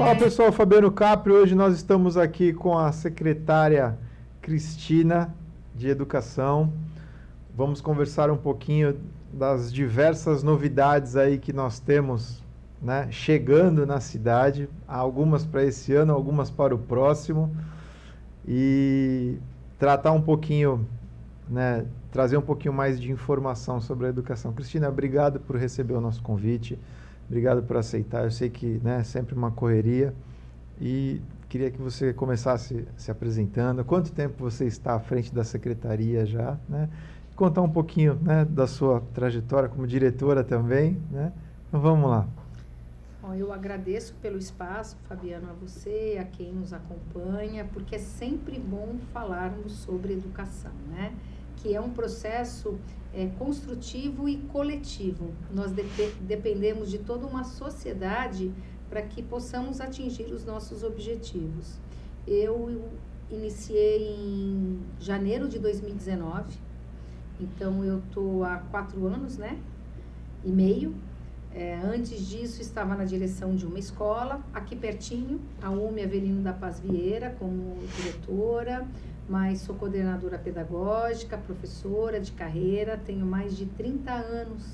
Fala pessoal, Fabiano Capri. Hoje nós estamos aqui com a secretária Cristina de Educação. Vamos conversar um pouquinho das diversas novidades aí que nós temos né, chegando na cidade, algumas para esse ano, algumas para o próximo, e tratar um pouquinho, né, trazer um pouquinho mais de informação sobre a educação. Cristina, obrigado por receber o nosso convite, obrigado por aceitar. Eu sei que né, é sempre uma correria e queria que você começasse se apresentando. Quanto tempo você está à frente da secretaria já, né? Contar um pouquinho né, da sua trajetória como diretora também, né? Então vamos lá. Bom, eu agradeço pelo espaço, Fabiano, a você, a quem nos acompanha, porque é sempre bom falarmos sobre educação, né? Que é um processo é, construtivo e coletivo. Nós de dependemos de toda uma sociedade para que possamos atingir os nossos objetivos. Eu iniciei em janeiro de 2019, então eu estou há quatro anos, né? E meio é, antes disso, estava na direção de uma escola, aqui pertinho, a UME Avelino da Paz Vieira, como diretora, mas sou coordenadora pedagógica, professora de carreira, tenho mais de 30 anos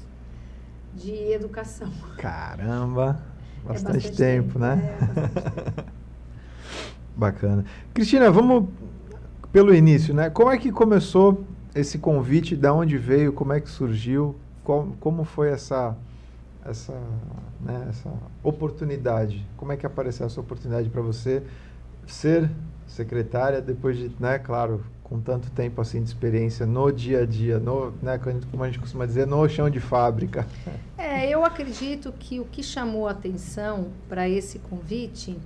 de educação. Caramba! Bastante, é bastante tempo, tempo, né? É, bastante tempo. Bacana. Cristina, vamos pelo início, né? Como é que começou esse convite? Da onde veio? Como é que surgiu? Como, como foi essa essa, né, essa oportunidade? Como é que apareceu essa oportunidade para você ser secretária depois de, né, claro, com tanto tempo assim de experiência no dia a dia, no, né, como a gente costuma dizer, no chão de fábrica? É, eu acredito que o que chamou a atenção para esse convite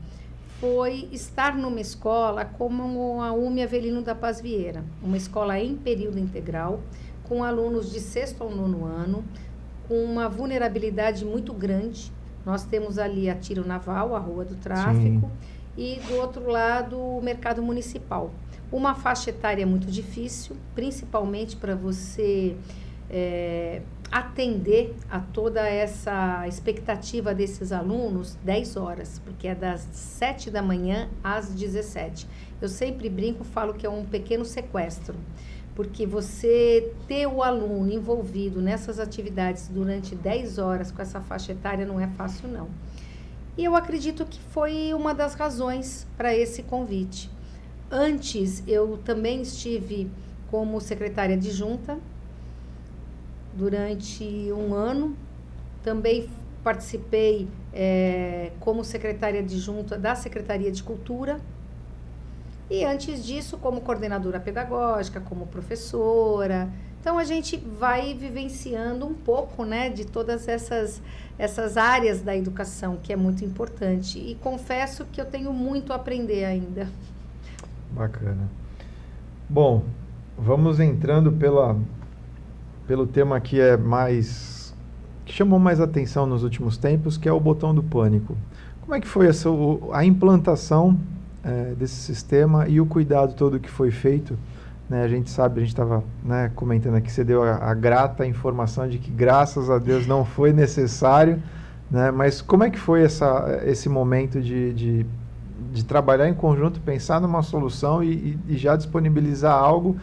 foi estar numa escola como a UME Avelino da Paz Vieira, uma escola em período integral, com alunos de sexto ao nono ano, com uma vulnerabilidade muito grande. Nós temos ali a Tiro Naval, a Rua do Tráfico, Sim. E do outro lado o Mercado Municipal. Uma faixa etária muito difícil, principalmente para você é, atender a toda essa expectativa desses alunos 10 horas, porque é das 7 da manhã às 17. Eu sempre brinco, falo que é um pequeno sequestro porque você ter o aluno envolvido nessas atividades durante 10 horas com essa faixa etária não é fácil, não. E eu acredito que foi uma das razões para esse convite. Antes, eu também estive como secretária de junta durante um ano. Também participei é, como secretária de junta da Secretaria de Cultura e antes disso, como coordenadora pedagógica, como professora. Então a gente vai vivenciando um pouco, né, de todas essas essas áreas da educação, que é muito importante. E confesso que eu tenho muito a aprender ainda. Bacana. Bom, vamos entrando pela pelo tema que é mais que chamou mais atenção nos últimos tempos, que é o botão do pânico. Como é que foi essa a implantação é, desse sistema e o cuidado todo que foi feito. Né, a gente sabe, a gente estava né, comentando aqui, você deu a, a, grata informação de que graças a Deus não foi necessário, né, mas como é que foi essa, esse momento de, de, de trabalhar em conjunto, pensar numa solução e, e já disponibilizar algo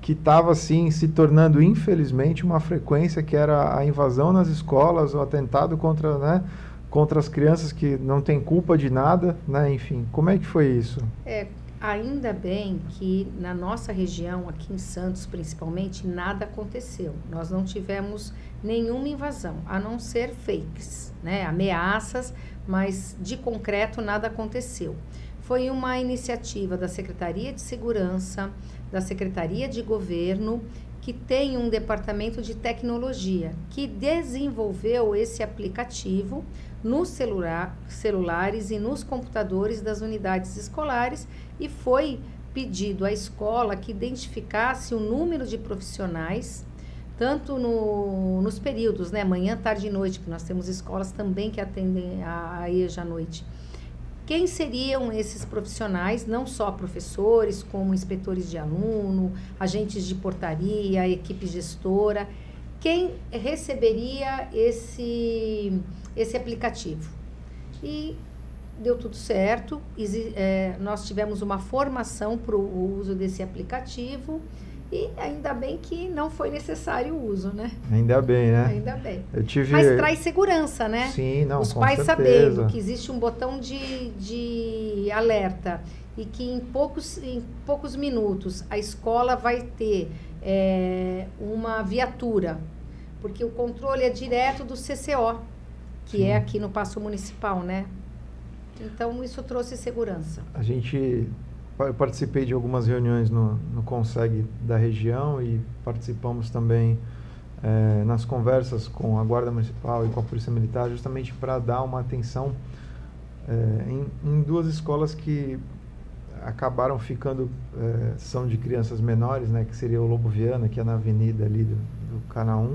que estava assim se tornando infelizmente uma frequência que era a invasão nas escolas, o atentado contra né, contra as crianças que não têm culpa de nada, né? Enfim, como é que foi isso? É, ainda bem que na nossa região, aqui em Santos principalmente, nada aconteceu. Nós não tivemos nenhuma invasão, a não ser fakes, né? Ameaças, mas de concreto nada aconteceu. Foi uma iniciativa da Secretaria de Segurança, da Secretaria de Governo que tem um departamento de tecnologia que desenvolveu esse aplicativo nos celular, celulares e nos computadores das unidades escolares e foi pedido à escola que identificasse o número de profissionais, tanto no, nos períodos, né, manhã, tarde e noite, que nós temos escolas também que atendem a, a EJA à noite, quem seriam esses profissionais, não só professores, como inspetores de aluno, agentes de portaria, equipe gestora, quem receberia esse, esse aplicativo. E deu tudo certo, é, nós tivemos uma formação para o uso desse aplicativo e ainda bem que não foi necessário o uso, né? Ainda bem, né? Ainda bem. Eu tive... Mas traz segurança, né? Sim, não, Os pais certeza. sabendo que existe um botão de, de alerta e que em poucos, em poucos minutos a escola vai ter é, uma viatura, porque o controle é direto do CCO, que Sim. é aqui no Paço Municipal, né? Então isso trouxe segurança. A gente eu participei de algumas reuniões no, no Conseg da região e participamos também eh, nas conversas com a Guarda Municipal e com a Polícia Militar, justamente para dar uma atenção eh, em, em duas escolas que acabaram ficando, eh, são de crianças menores, né, que seria o Lobo Viana, que é na avenida ali do, do Canal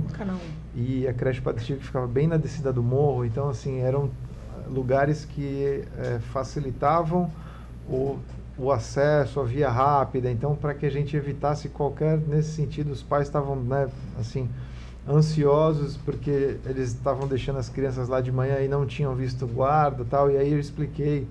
e a creche Padre Chico que ficava bem na descida do morro, então assim, eram lugares que facilitavam o, o acesso, a via rápida, então para que a gente evitasse qualquer, nesse sentido, os pais estavam, né, assim, ansiosos porque eles estavam deixando as crianças lá de manhã e não tinham visto guarda tal, e aí eu expliquei,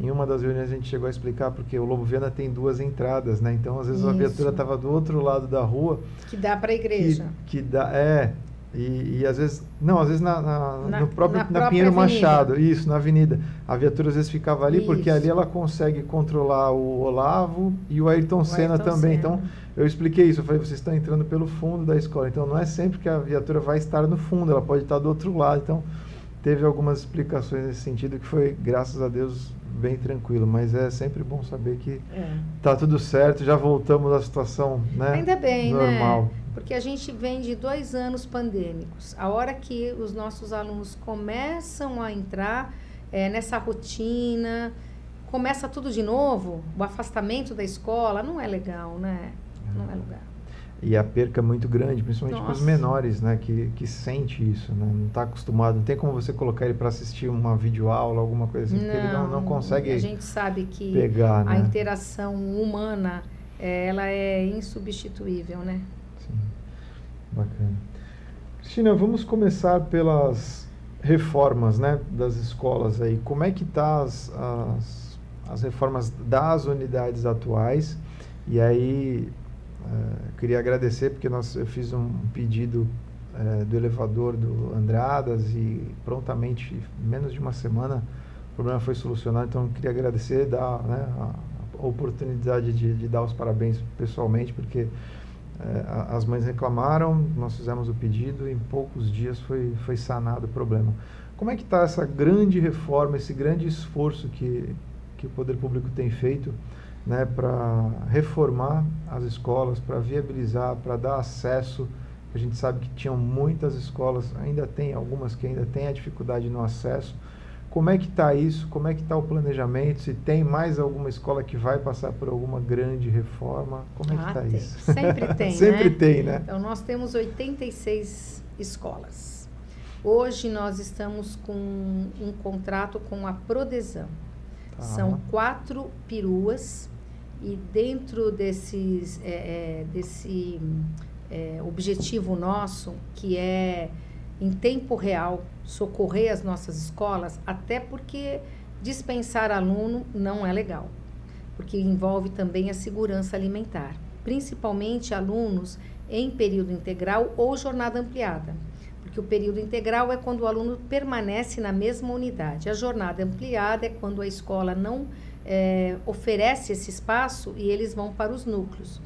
em uma das reuniões a gente chegou a explicar, porque o Lobo Viana tem duas entradas, né, então às vezes a Isso. viatura estava do outro lado da rua, Que dá para a igreja. que, que dá, é, e, e às vezes, não, às vezes na, na, Na- no próprio, na na, Pinheiro avenida. Machado, isso, na avenida. A viatura às vezes ficava ali, porque Isso. ali ela consegue controlar o Olavo e o Ayrton O Senna Ayrton também. Senna. Então, eu expliquei isso, eu falei, vocês estão entrando pelo fundo da escola, então não é sempre que a viatura vai estar no fundo, ela pode estar do outro lado. Então, teve algumas explicações nesse sentido que foi, graças a Deus, bem tranquilo, mas é sempre bom saber que É. tá tudo certo, já voltamos à situação, né? Ainda bem, normal. né? Porque a gente vem de dois anos pandêmicos. A hora que os nossos alunos começam a entrar eh, nessa rotina, começa tudo de novo, o afastamento da escola, não é legal, né? Não é lugar. E a perca é muito grande, principalmente para os Nossa. menores, né? Que, que sente isso, né? Não está acostumado. Não tem como você colocar ele para assistir uma videoaula, alguma coisa assim, porque ele não, não consegue A gente sabe que pegar, a né? interação humana, eh, ela é insubstituível, né? Bacana. Cristina, vamos começar pelas reformas, né? Das escolas aí. Como é que tá as, as, as reformas das unidades atuais? E aí, eh, queria agradecer porque nós, eu fiz um pedido eh, do elevador do Andradas e prontamente, menos de uma semana, o problema foi solucionado. Então, queria agradecer, dar né, a, a oportunidade de, de dar os parabéns pessoalmente, porque a- as mães reclamaram, nós fizemos o pedido e em poucos dias foi, foi sanado o problema. Como é que está essa grande reforma, esse grande esforço que, que o poder público tem feito né, para reformar as escolas, para viabilizar, para dar acesso? A gente sabe que tinham muitas escolas, ainda tem algumas que ainda têm a dificuldade no acesso. Como é que está isso? Como é que está o planejamento? Se tem mais alguma escola que vai passar por alguma grande reforma? Como é que Ah, está tem. isso? Sempre tem, Sempre né? tem, né? Então, nós temos 86 escolas. Hoje, nós estamos com um contrato com a Prodesam. Tá. São quatro peruas e dentro desses, é, é, desse é, objetivo nosso, que é em tempo real socorrer as nossas escolas, até porque dispensar aluno não é legal, porque envolve também a segurança alimentar, principalmente alunos em período integral ou jornada ampliada. Porque o período integral é quando o aluno permanece na mesma unidade. A jornada ampliada é quando a escola não eh, oferece esse espaço e eles vão para os núcleos.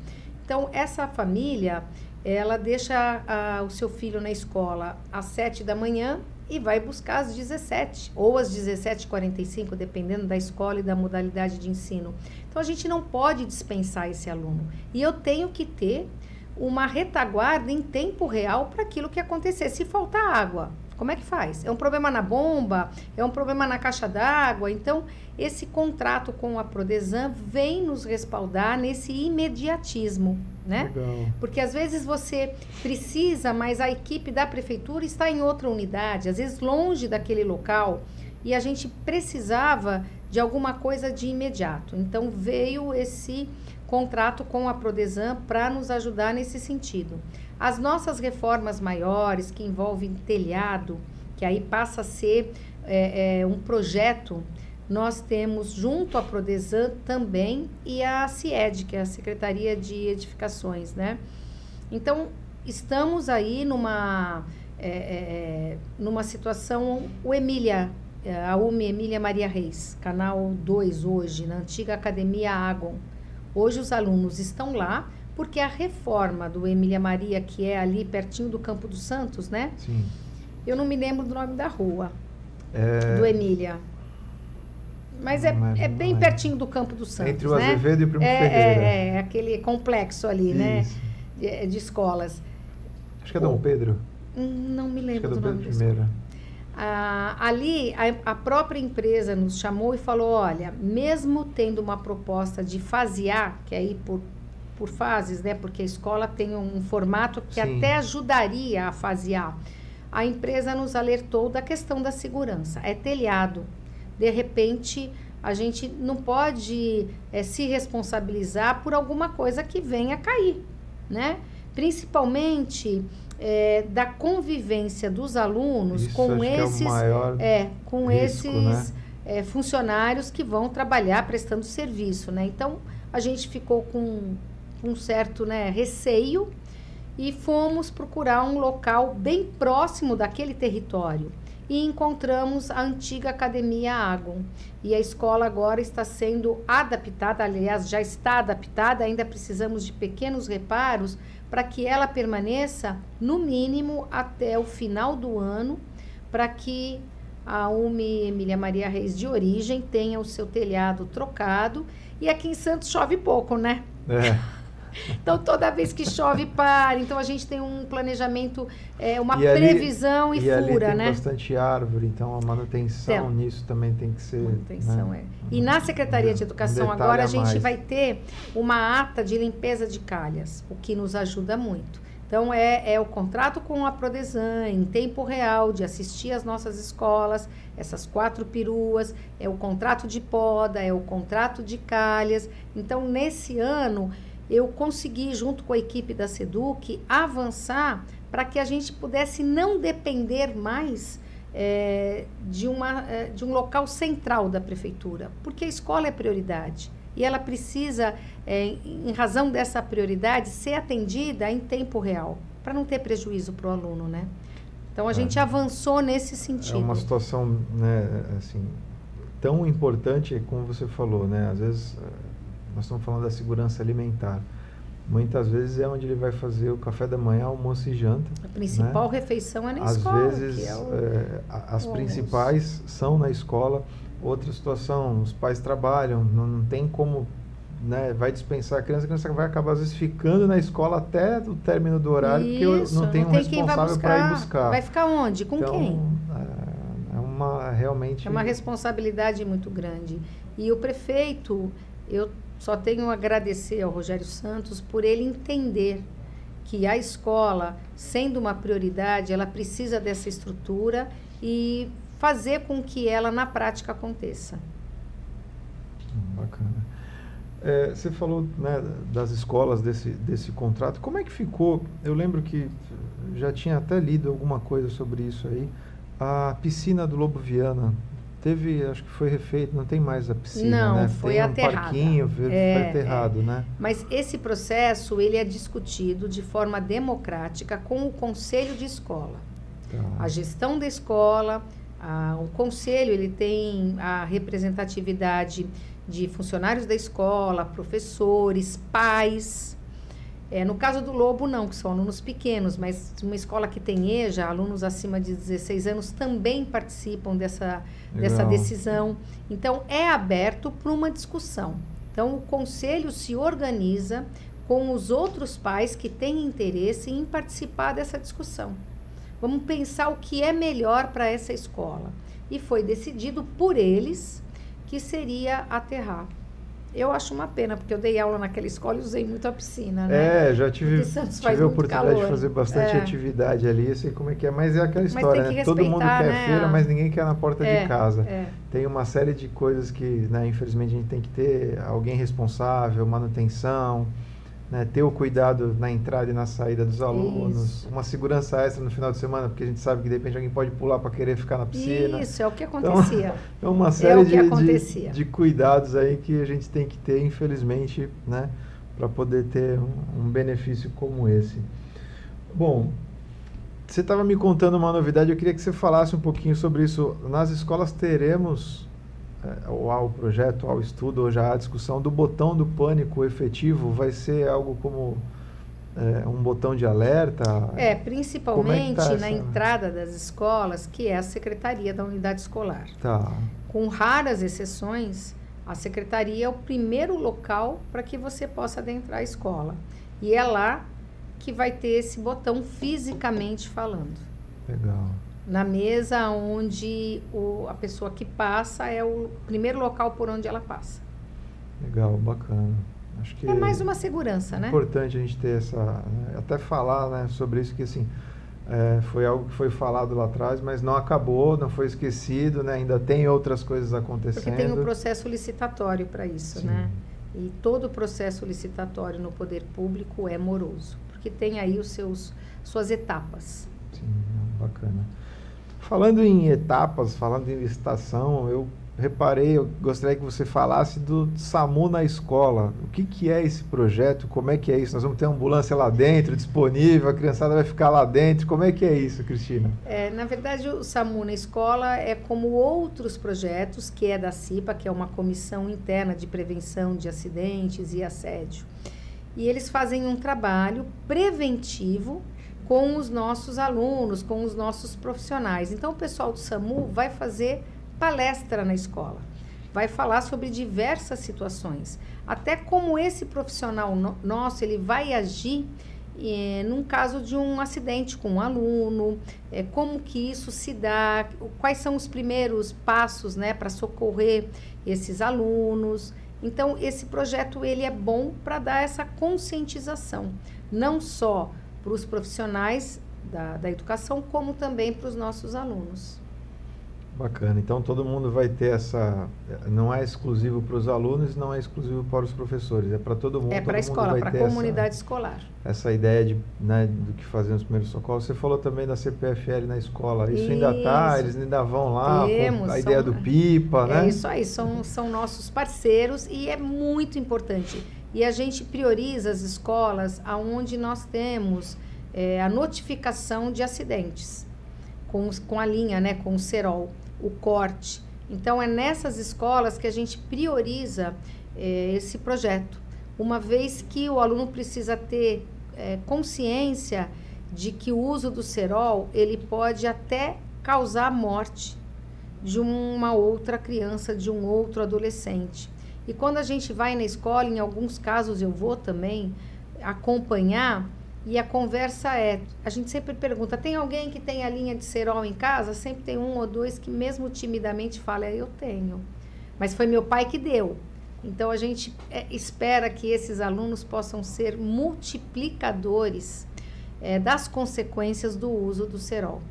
Então, essa família, ela deixa a- o seu filho na escola às 7 da manhã e vai buscar às 17 ou às 17h45, dependendo da escola e da modalidade de ensino. Então, a gente não pode dispensar esse aluno. E eu tenho que ter uma retaguarda em tempo real para aquilo que acontecer. Se faltar água, como é que faz? É um problema na bomba? É um problema na caixa d'água? Então, esse contrato com a Prodesan vem nos respaldar nesse imediatismo, né? Legal. Porque às vezes você precisa, mas a equipe da prefeitura está em outra unidade, às vezes longe daquele local, e a gente precisava de alguma coisa de imediato. Então veio esse contrato com a Prodesan para nos ajudar nesse sentido. As nossas reformas maiores, que envolvem telhado, que aí passa a ser é, é, um projeto, nós temos junto à Prodesan também e a CIED, que é a Secretaria de Edificações, né? Então, estamos aí numa, é, é numa situação, o Emília, é, a UME Emília Maria Reis, canal 2 hoje, na antiga Academia Agon. Hoje os alunos estão lá, porque a reforma do Emília Maria, que é ali pertinho do Campo dos Santos, né? Sim. Eu não me lembro do nome da rua é... do Emília. Mas é, é bem pertinho do Campo dos Santos. Entre o né? Azevedo e o Primo é, Ferreira. É, é, aquele complexo ali, né? Isso. né? De, de, escolas. Acho que é Dom o... Pedro. Hum, não me lembro Acho que é Dom Pedro primeiro. Ah, ali a, a, própria empresa nos chamou e falou: olha, mesmo tendo uma proposta de fasear, que é ir por por fases, né? Porque a escola tem um formato que Sim. até ajudaria a fasear. A empresa nos alertou da questão da segurança. É telhado. De repente, a gente não pode é, se responsabilizar por alguma coisa que venha a cair, né? Principalmente é, da convivência dos alunos Isso, com esses, é, é, com risco, esses né? funcionários que vão trabalhar prestando serviço, né? Então a gente ficou com um certo né, receio e fomos procurar um local bem próximo daquele território e encontramos a antiga Academia Agon. E a escola agora está sendo adaptada, aliás, já está adaptada, ainda precisamos de pequenos reparos para que ela permaneça no mínimo até o final do ano, para que a UME Emília Maria Reis de origem tenha o seu telhado trocado. E aqui em Santos chove pouco, né? É. Então, toda vez que chove, para. Então, a gente tem um planejamento, é, uma e previsão ali, e, e fura, ali tem né? bastante árvore, então a manutenção então, nisso também tem que ser. Manutenção, né? é. E na Secretaria de Educação, um agora, a gente vai ter uma ata de limpeza de calhas, o que nos ajuda muito. Então, é, é o contrato com a Prodesan, em tempo real, de assistir às nossas escolas, essas quatro peruas, é o contrato de poda, é o contrato de calhas. Então, nesse ano, eu consegui, junto com a equipe da SEDUC, avançar para que a gente pudesse não depender mais é, de, uma, é, de um local central da prefeitura, porque a escola é prioridade e ela precisa, é, em razão dessa prioridade, ser atendida em tempo real, para não ter prejuízo para o aluno, né? Então a é. gente avançou nesse sentido. É uma situação, né, assim, tão importante como você falou, né? Às vezes nós estamos falando da segurança alimentar. Muitas vezes é onde ele vai fazer o café da manhã, almoço e janta. A principal né? refeição é na Às escola. Às vezes, é o, é, as principais são na escola. Outra situação, os pais trabalham, não, não tem como né, vai dispensar a criança, a criança vai acabar às vezes ficando na escola até o término do horário, Isso, porque não tem não um tem responsável para ir buscar. Vai ficar onde? Com então, quem? É, é uma realmente é uma responsabilidade muito grande. E o prefeito, eu só tenho a agradecer ao Rogério Santos por ele entender que a escola, sendo uma prioridade, ela precisa dessa estrutura e fazer com que ela na prática aconteça. Bacana. É, você falou né, das escolas desse, desse contrato. Como é que ficou? Eu lembro que já tinha até lido alguma coisa sobre isso aí. A piscina do Lobo Viana teve, acho que foi refeito, não tem mais a piscina, não, né? foi tem aterrada. um parquinho, foi, é, foi aterrado, é. né? Mas esse processo, ele é discutido de forma democrática com o conselho de escola. Tá. A gestão da escola, a, o conselho, ele tem a representatividade de funcionários da escola, professores, pais, é, no caso do Lobo, não, que são alunos pequenos, mas uma escola que tem EJA, alunos acima de 16 anos também participam dessa, dessa decisão. Então, é aberto para uma discussão. Então, o conselho se organiza com os outros pais que têm interesse em participar dessa discussão. Vamos pensar o que é melhor para essa escola. E foi decidido por eles que seria aterrar Eu acho uma pena, porque eu dei aula naquela escola e usei muito a piscina, né? É, já tive, tive a oportunidade calor. de fazer bastante é. atividade ali, sei como é que é, mas é aquela história, né? Todo mundo quer né? feira, mas ninguém quer na porta é, de casa. É. Tem uma série de coisas que, né, infelizmente, a gente tem que ter alguém responsável, manutenção, né, ter o cuidado na entrada e na saída dos alunos, Isso. uma segurança extra no final de semana, porque a gente sabe que de repente alguém pode pular para querer ficar na piscina. Isso, é o que acontecia. Então, é uma série é de, de, de, cuidados aí que a gente tem que ter, infelizmente, né, para poder ter um, um benefício como esse. Bom, você estava me contando uma novidade, eu queria que você falasse um pouquinho sobre isso. Nas escolas teremos é, ou ao projeto, ao estudo, ou já à discussão do botão do pânico efetivo, vai ser algo como é, um botão de alerta? É, principalmente é tá na entrada das escolas, que é a secretaria da unidade escolar. Tá. Com raras exceções, a secretaria é o primeiro local para que você possa adentrar a escola. E é lá que vai ter esse botão fisicamente falando. Legal na mesa onde o, a pessoa que passa é o primeiro local por onde ela passa. Legal, bacana. Acho que é mais uma segurança, é né? Importante a gente ter essa, né, até falar, né, sobre isso que assim é, foi algo que foi falado lá atrás, mas não acabou, não foi esquecido, né? Ainda tem outras coisas acontecendo. Porque tem um processo licitatório para isso, Sim. né? E todo o processo licitatório no poder público é moroso, porque tem aí os seus suas etapas. Sim, bacana. Falando em etapas, falando em licitação, eu reparei, eu gostaria que você falasse do SAMU na escola. O que, que é esse projeto? Como é que é isso? Nós vamos ter ambulância lá dentro, disponível, a criançada vai ficar lá dentro. Como é que é isso, Cristina? É, na verdade, o SAMU na escola é como outros projetos, que é da CIPA, que é uma comissão interna de prevenção de acidentes e assédio. E eles fazem um trabalho preventivo com os nossos alunos, com os nossos profissionais. Então, o pessoal do SAMU vai fazer palestra na escola, vai falar sobre diversas situações, até como esse profissional no, nosso ele vai agir eh, num caso de um acidente com um aluno, eh, como que isso se dá, quais são os primeiros passos, né, para socorrer esses alunos. Então, esse projeto ele é bom para dar essa conscientização, não só para os profissionais da, da educação, como também para os nossos alunos. Bacana. Então todo mundo vai ter essa. Não é exclusivo para os alunos, não é exclusivo para os professores, é para todo mundo. É para a escola, para a comunidade essa, escolar. Essa ideia de, né, do que fazer nos primeiros socorros. Você falou também da CPFL na escola. Isso, isso. ainda está, eles ainda vão lá. Temos, a ideia do PIPA, é né? É isso aí, são, são nossos parceiros e é muito importante. E a gente prioriza as escolas aonde nós temos é, a notificação de acidentes com, com a linha, né, com o cerol, o corte. Então, é nessas escolas que a gente prioriza é, esse projeto, uma vez que o aluno precisa ter é, consciência de que o uso do cerol ele pode até causar a morte de uma outra criança, de um outro adolescente. E quando a gente vai na escola, em alguns casos eu vou também acompanhar, e a conversa é, a gente sempre pergunta, tem alguém que tem a linha de cerol em casa? Sempre tem um ou dois que mesmo timidamente fala, é, eu tenho. Mas foi meu pai que deu. Então a gente é, espera que esses alunos possam ser multiplicadores é, das consequências do uso do cerol.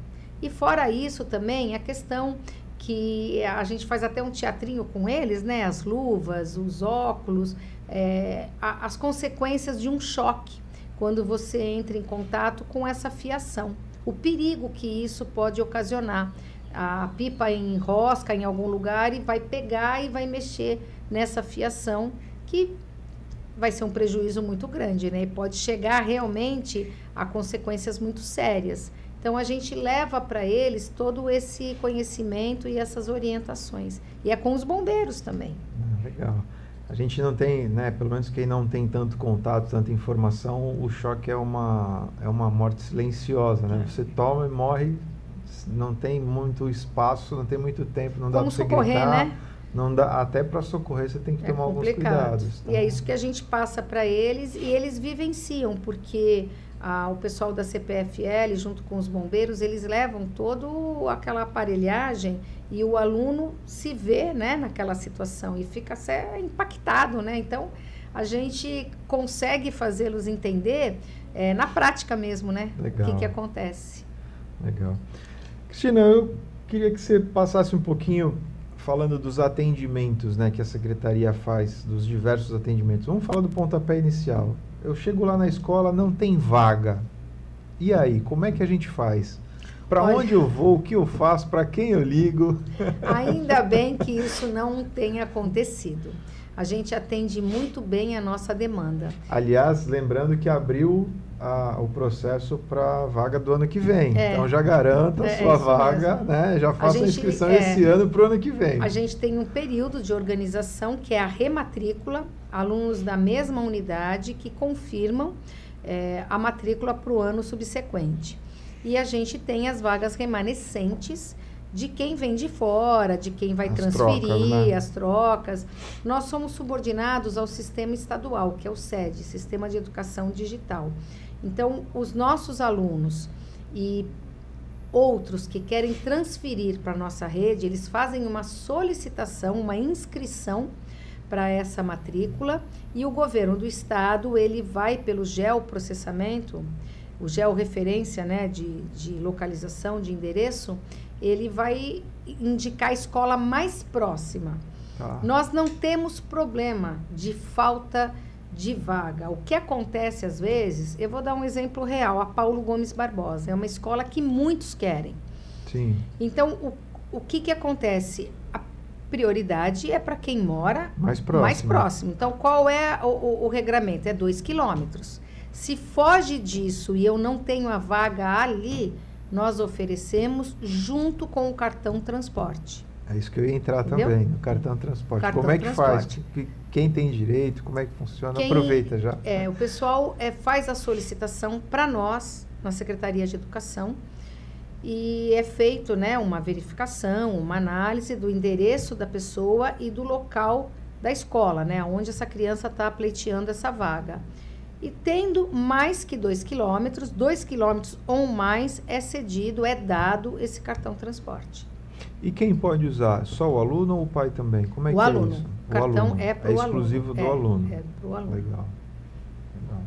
E fora isso também a questão que a gente faz até um teatrinho com eles, né? As luvas, os óculos, é, a, as consequências de um choque quando você entra em contato com essa fiação. O perigo que isso pode ocasionar. A pipa enrosca em algum lugar e vai pegar e vai mexer nessa fiação que vai ser um prejuízo muito grande, né? E pode chegar realmente a consequências muito sérias. Então a gente leva para eles todo esse conhecimento e essas orientações. E é com os bombeiros também. Ah, legal. A gente não tem, né, pelo menos quem não tem tanto contato, tanta informação, o choque é uma, é uma morte silenciosa, né? É. Você toma e morre, não tem muito espaço, não tem muito tempo, não dá para você gritar, né? não dá até para socorrer você tem que é tomar complicado. alguns cuidados. Tá? E é isso que a gente passa para eles e eles vivenciam, porque ah, o pessoal da CPFL, junto com os bombeiros, eles levam toda aquela aparelhagem e o aluno se vê né, naquela situação e fica impactado. Né? Então, a gente consegue fazê-los entender é, na prática mesmo, né? Legal. O que, que acontece. Legal. Cristina, eu queria que você passasse um pouquinho falando dos atendimentos né, que a secretaria faz, dos diversos atendimentos. Vamos falar do pontapé inicial. Eu chego lá na escola, não tem vaga. E aí, como é que a gente faz? Para onde eu vou? O que eu faço? Para quem eu ligo? Ainda bem que isso não tenha acontecido. A gente atende muito bem a nossa demanda. Aliás, lembrando que abriu a, o processo para a vaga do ano que vem. É. Então já garanta a é, sua é vaga, mesmo. né? Já faça a, gente, a inscrição é, esse ano para o ano que vem. A gente tem um período de organização que é a rematrícula, alunos da mesma unidade que confirmam é, a matrícula para o ano subsequente. E a gente tem as vagas remanescentes de quem vem de fora, de quem vai as transferir, trocas, né? as trocas. Nós somos subordinados ao sistema estadual, que é o SED, Sistema de Educação Digital. Então, os nossos alunos e outros que querem transferir para a nossa rede, eles fazem uma solicitação, uma inscrição para essa matrícula e o governo do estado, ele vai pelo geoprocessamento, o georreferência né, de, de localização, de endereço, ele vai indicar a escola mais próxima. Tá. Nós não temos problema de falta de vaga. O que acontece às vezes, eu vou dar um exemplo real, a Paulo Gomes Barbosa. É uma escola que muitos querem. Sim. Então, o, o que, que acontece? A prioridade é para quem mora mais próximo. mais próximo. Então, qual é o, o, o regramento? É dois quilômetros. Se foge disso e eu não tenho a vaga ali, nós oferecemos junto com o cartão transporte. É isso que eu ia entrar Entendeu? também, no cartão transporte. Cartão como é que transporte. faz? Quem tem direito? Como é que funciona? Quem, Aproveita já. É, o pessoal é, faz a solicitação para nós, na Secretaria de Educação, e é feito né, uma verificação, uma análise do endereço da pessoa e do local da escola, né, onde essa criança está pleiteando essa vaga. E tendo mais que dois quilômetros, dois quilômetros ou mais, é cedido, é dado esse cartão transporte. E quem pode usar? Só o aluno ou o pai também? Como é o que aluno. é isso? O cartão aluno. é para o aluno. É exclusivo do é, aluno. É para o aluno. Legal. Legal.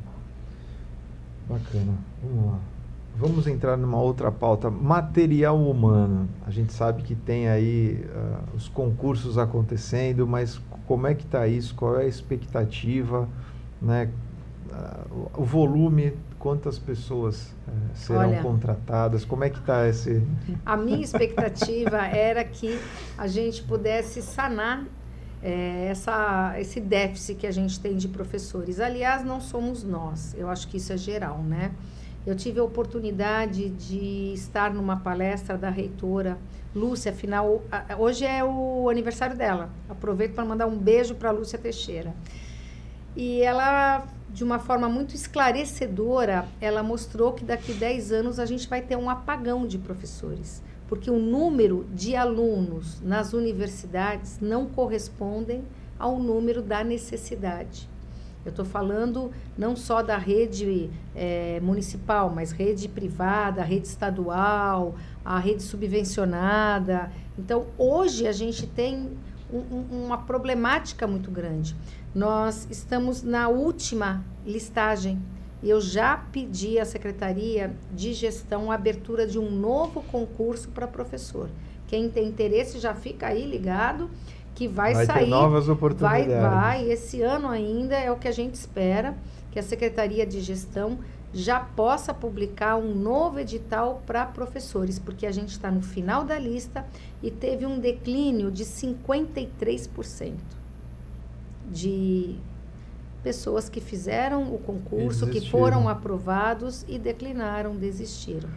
Bacana. Vamos lá. Vamos entrar numa outra pauta. Material humano. A gente sabe que tem aí uh, os concursos acontecendo, mas como é que está isso? Qual é a expectativa? Né? Uh, o volume quantas pessoas é, serão Olha, contratadas? Como é que está esse... A minha expectativa era que a gente pudesse sanar é, essa, esse déficit que a gente tem de professores. Aliás, não somos nós, eu acho que isso é geral, né? Eu tive a oportunidade de estar numa palestra da reitora Lúcia, afinal, hoje é o aniversário dela. Aproveito para mandar um beijo para Lúcia Teixeira. E ela de uma forma muito esclarecedora, ela mostrou que daqui 10 anos a gente vai ter um apagão de professores, porque o número de alunos nas universidades não correspondem ao número da necessidade. Eu estou falando não só da rede é, municipal, mas rede privada, rede estadual, a rede subvencionada. Então, hoje a gente tem um, um, uma problemática muito grande. Nós estamos na última listagem. Eu já pedi à Secretaria de Gestão a abertura de um novo concurso para professor. Quem tem interesse já fica aí ligado que vai, vai sair. Ter novas oportunidades. Vai, vai. Esse ano ainda é o que a gente espera que a Secretaria de Gestão já possa publicar um novo edital para professores, porque a gente está no final da lista e teve um declínio de 53% de pessoas que fizeram o concurso, que foram aprovados e declinaram, desistiram.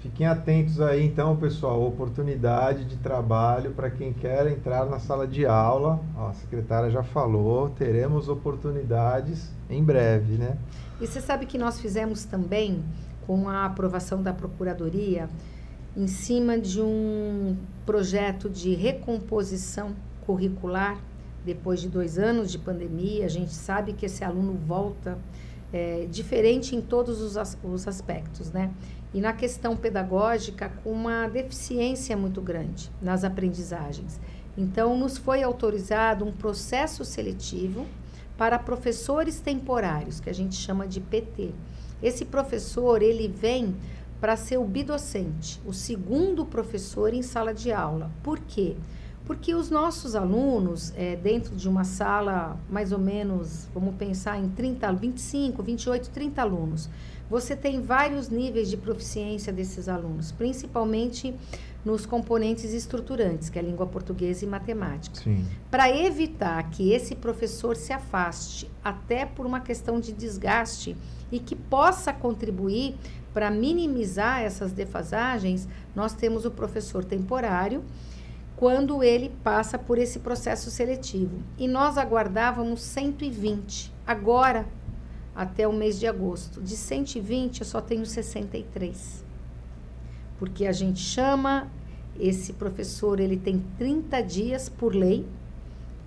Fiquem atentos aí, então, pessoal, oportunidade de trabalho para quem quer entrar na sala de aula. Ó, a secretária já falou, teremos oportunidades em breve, né? E você sabe que nós fizemos também, com a aprovação da Procuradoria, em cima de um projeto de recomposição curricular, depois de dois anos de pandemia, a gente sabe que esse aluno volta é, diferente em todos os, as, os aspectos, né? E na questão pedagógica, com uma deficiência muito grande nas aprendizagens. Então, nos foi autorizado um processo seletivo para professores temporários, que a gente chama de PT. Esse professor, ele vem para ser o bidocente, o segundo professor em sala de aula. Por quê? Porque os nossos alunos, é, dentro de uma sala, mais ou menos, vamos pensar em 30, 25, 28, 30 alunos, você tem vários níveis de proficiência desses alunos, principalmente nos componentes estruturantes, que é a língua portuguesa e matemática. Para evitar que esse professor se afaste, até por uma questão de desgaste, e que possa contribuir para minimizar essas defasagens, nós temos o professor temporário, quando ele passa por esse processo seletivo. E nós aguardávamos 120. Agora, até o mês de agosto, de 120 eu só tenho 63. Porque a gente chama esse professor, ele tem 30 dias por lei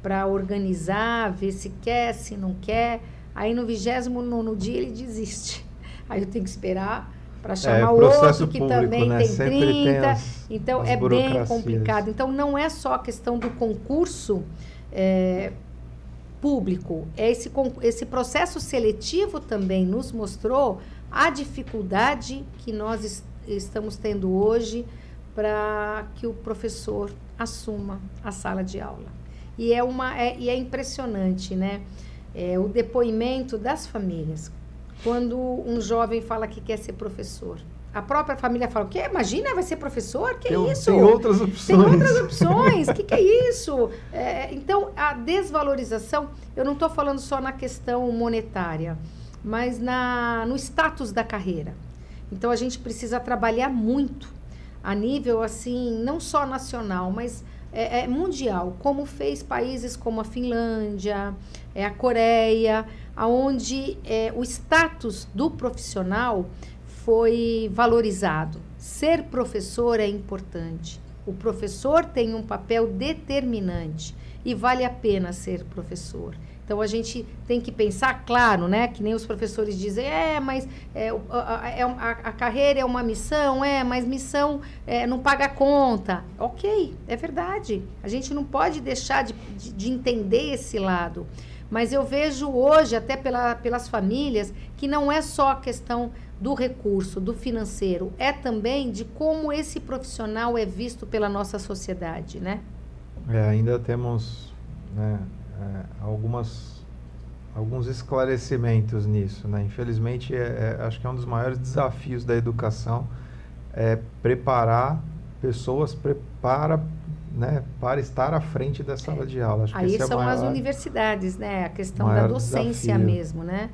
para organizar, ver se quer, se não quer. Aí no 29 dia ele desiste. Aí eu tenho que esperar para é, chamar é, outro que público, também né? tem Sempre 30. Tem as, então as é bem complicado. Então não é só a questão do concurso é, público, é esse, esse processo seletivo também nos mostrou a dificuldade que nós est estamos tendo hoje para que o professor assuma a sala de aula. E é, uma, é, e é impressionante, né? É, o depoimento das famílias quando um jovem fala que quer ser professor. A própria família fala: o quê? Imagina, vai ser professor? Que tem, isso? Tem outras opções. Tem outras opções. O que, que é isso? É, então, a desvalorização, eu não estou falando só na questão monetária, mas na, no status da carreira. Então, a gente precisa trabalhar muito a nível, assim, não só nacional, mas é, é mundial, como fez países como a Finlândia, é, a Coreia, onde é, o status do profissional foi valorizado. Ser professor é importante. O professor tem um papel determinante e vale a pena ser professor. Então a gente tem que pensar, claro, né? Que nem os professores dizem, é, mas é, a, é a, a, carreira é uma missão, é, mas missão é, não paga conta. Ok, é verdade. A gente não pode deixar de, de, de entender esse lado. Mas eu vejo hoje, até pela, pelas famílias, que não é só a questão do recurso, do financeiro, é também de como esse profissional é visto pela nossa sociedade, né? É, ainda temos né, é, algumas, alguns esclarecimentos nisso, né? Infelizmente, é, é, acho que é um dos maiores desafios da educação é preparar pessoas prepara né, para estar à frente da sala de aula. Acho Aí é são maior, as universidades, né? A questão da docência desafio. mesmo, né?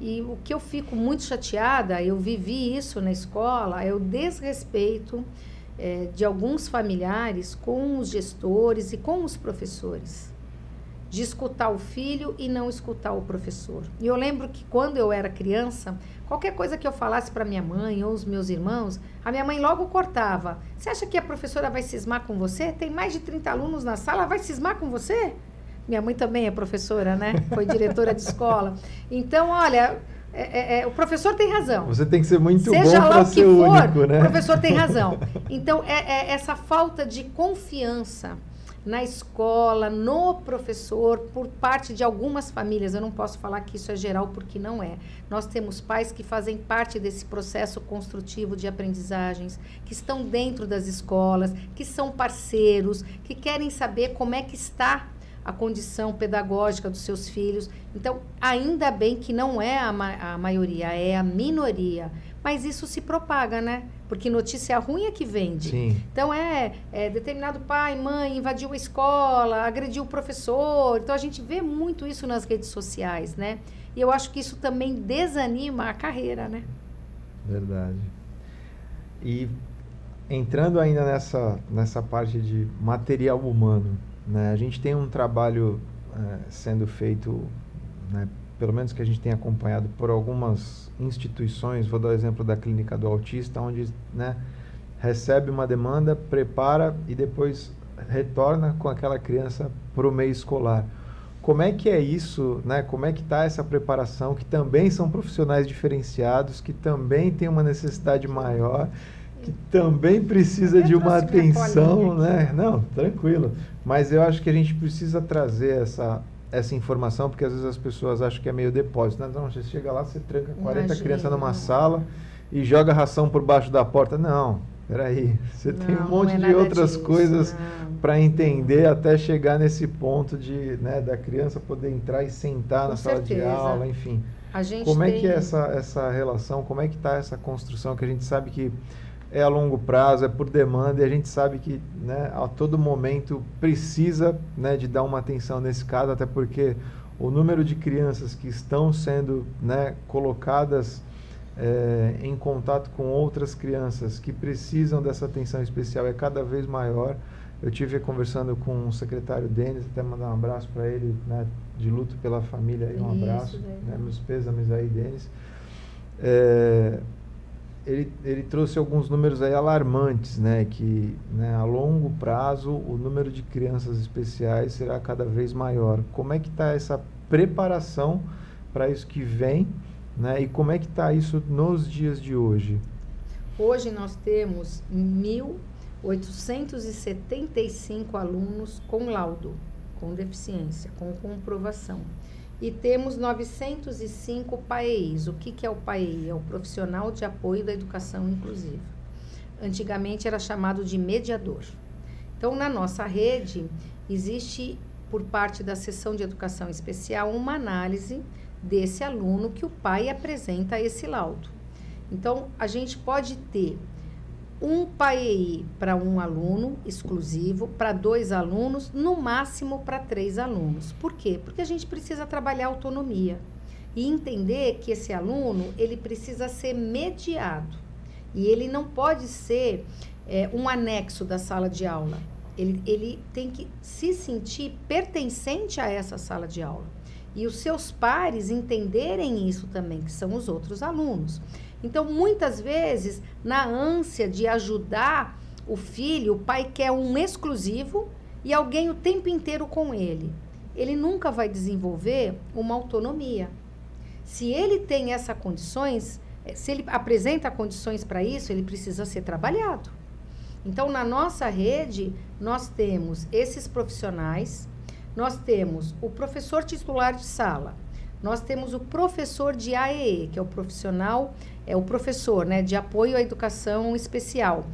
E o que eu fico muito chateada, eu vivi isso na escola, é o desrespeito é, de alguns familiares com os gestores e com os professores. De escutar o filho e não escutar o professor. E eu lembro que quando eu era criança, Qualquer coisa que eu falasse para minha mãe ou os meus irmãos, a minha mãe logo cortava. Você acha que a professora vai cismar com você? Tem mais de 30 alunos na sala, vai cismar com você? Minha mãe também é professora, né? Foi diretora de escola. Então, olha, é, é, é, o professor tem razão. Você tem que ser muito Seja bom para ser for, único, né? O professor tem razão. Então, é, é essa falta de confiança na escola, no professor, por parte de algumas famílias. Eu não posso falar que isso é geral porque não é. Nós temos pais que fazem parte desse processo construtivo de aprendizagens, que estão dentro das escolas, que são parceiros, que querem saber como é que está a condição pedagógica dos seus filhos. Então, ainda bem que não é a, ma a maioria, é a minoria. Mas isso se propaga, né? Porque notícia ruim é que vende. Sim. Então é, é, determinado pai, mãe invadiu a escola, agrediu o professor. Então a gente vê muito isso nas redes sociais, né? E eu acho que isso também desanima a carreira, né? Verdade. E entrando ainda nessa, nessa parte de material humano, né? A gente tem um trabalho é, sendo feito, né, pelo menos que a gente tem acompanhado por algumas instituições, vou dar o exemplo da clínica do autista, onde né, recebe uma demanda, prepara e depois retorna com aquela criança para o meio escolar. Como é que é isso, né? Como é que está essa preparação, que também são profissionais diferenciados, que também tem uma necessidade maior, que também precisa de uma atenção, né? Não, tranquilo. Mas eu acho que a gente precisa trazer essa, essa informação, porque às vezes as pessoas acham que é meio depósito. Não, não você chega lá, você tranca 40 Imagina. crianças numa sala e joga ração por baixo da porta. Não, peraí. Você não, tem um monte é de outras disso, coisas para entender até chegar nesse ponto de né, da criança poder entrar e sentar Com na certeza. sala de aula, enfim. como é que é essa, essa relação, como é que está essa construção que a gente sabe que é a longo prazo, é por demanda e a gente sabe que né, a todo momento precisa né, de dar uma atenção nesse caso, até porque o número de crianças que estão sendo né, colocadas é, em contato com outras crianças que precisam dessa atenção especial é cada vez maior. Eu tive conversando com o secretário Denis, até mandar um abraço para ele, né, de luto pela família, aí, um Isso, abraço, né, meus pêsames aí, Denis. É, ele, ele trouxe alguns números aí alarmantes, né? Que né, a longo prazo o número de crianças especiais será cada vez maior. Como é que está essa preparação para isso que vem, né? E como é que está isso nos dias de hoje? Hoje nós temos 1.875 alunos com laudo, com deficiência, com comprovação. E temos 905 PAEIs. O que, que é o PAEI? É o Profissional de Apoio da Educação Inclusiva. Antigamente era chamado de mediador. Então, na nossa rede, existe, por parte da seção de educação especial, uma análise desse aluno que o pai apresenta esse laudo. Então, a gente pode ter um PAEI para um aluno exclusivo, para dois alunos, no máximo para três alunos. Por quê? Porque a gente precisa trabalhar autonomia e entender que esse aluno ele precisa ser mediado e ele não pode ser é, um anexo da sala de aula. Ele, ele tem que se sentir pertencente a essa sala de aula. E os seus pares entenderem isso também, que são os outros alunos. Então, muitas vezes, na ânsia de ajudar o filho, o pai quer um exclusivo e alguém o tempo inteiro com ele. Ele nunca vai desenvolver uma autonomia. Se ele tem essas condições, eh, se ele apresenta condições para isso, ele precisa ser trabalhado. Então, na nossa rede, nós temos esses profissionais, nós temos o professor titular de sala, nós temos o professor de AEE, que é o profissional, é o professor né, de apoio à educação especial.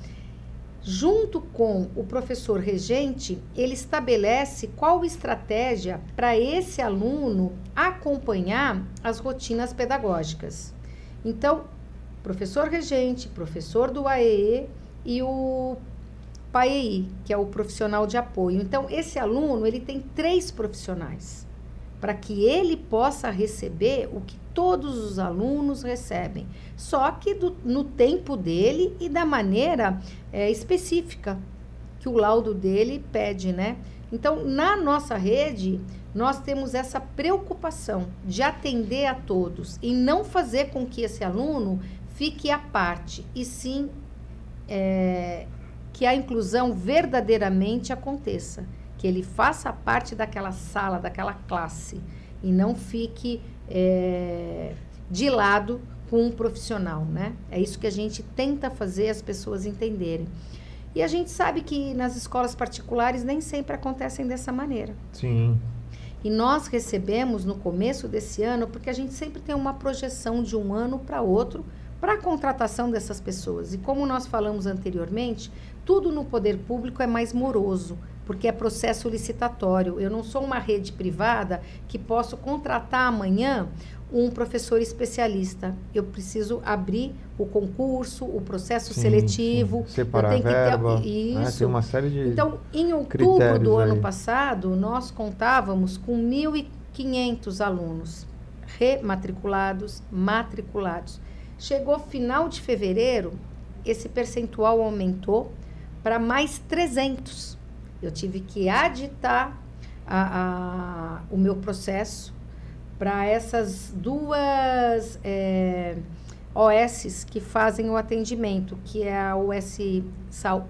Junto com o professor regente, ele estabelece qual estratégia para esse aluno acompanhar as rotinas pedagógicas. Então, professor regente, professor do AEE e o PAEI, que é o profissional de apoio. Então, esse aluno, ele tem três profissionais para que ele possa receber o que todos os alunos recebem, só que do, no tempo dele e da maneira é, específica que o laudo dele pede, né? Então, na nossa rede, nós temos essa preocupação de atender a todos e não fazer com que esse aluno fique à parte, e sim é, que a inclusão verdadeiramente aconteça que ele faça parte daquela sala, daquela classe e não fique é, de lado com um profissional, né? É isso que a gente tenta fazer as pessoas entenderem. E a gente sabe que nas escolas particulares nem sempre acontecem dessa maneira. Sim. E nós recebemos no começo desse ano, porque a gente sempre tem uma projeção de um ano para outro para a contratação dessas pessoas. E como nós falamos anteriormente, tudo no poder público é mais moroso porque é processo licitatório. Eu não sou uma rede privada que posso contratar amanhã um professor especialista. Eu preciso abrir o concurso, o processo sim, seletivo. Sim. Separar eu tenho verba, que ter, isso. Né? Tem uma série de Então, em outubro do aí. ano passado, nós contávamos com 1.500 alunos rematriculados, matriculados. Chegou final de fevereiro, esse percentual aumentou para mais 300. Eu tive que aditar a, a, o meu processo para essas duas é, OSs que fazem o atendimento, que é a US,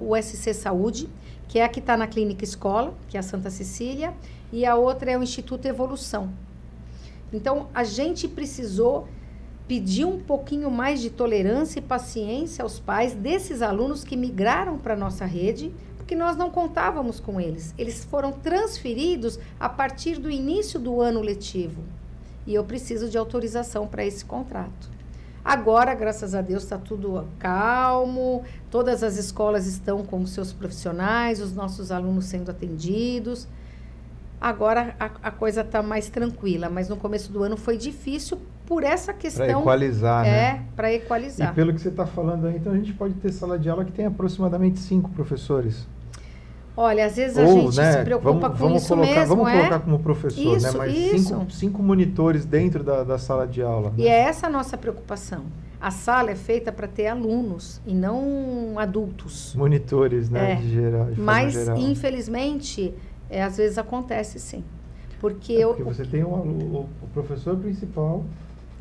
USC Saúde, que é a que está na Clínica Escola, que é a Santa Cecília, e a outra é o Instituto Evolução. Então, a gente precisou pedir um pouquinho mais de tolerância e paciência aos pais desses alunos que migraram para nossa rede, porque nós não contávamos com eles. Eles foram transferidos a partir do início do ano letivo. E eu preciso de autorização para esse contrato. Agora, graças a Deus, está tudo calmo, todas as escolas estão com seus profissionais, os nossos alunos sendo atendidos. Agora a, a coisa está mais tranquila, mas no começo do ano foi difícil por essa questão. Para equalizar, é, né? É, para equalizar. E pelo que você está falando aí, então a gente pode ter sala de aula que tem aproximadamente cinco professores. Olha, às vezes a Ou, gente né, se preocupa vamos, com vamos isso colocar, mesmo, Vamos é? colocar como professor, né? isso, né? Mas isso. Cinco, cinco monitores dentro da, da sala de aula. E né? é essa a nossa preocupação. A sala é feita para ter alunos e não adultos. Monitores, né? É. De geral, de Mas, geral. infelizmente, é, às vezes acontece sim. Porque, é eu, porque você tem o, o, professor principal,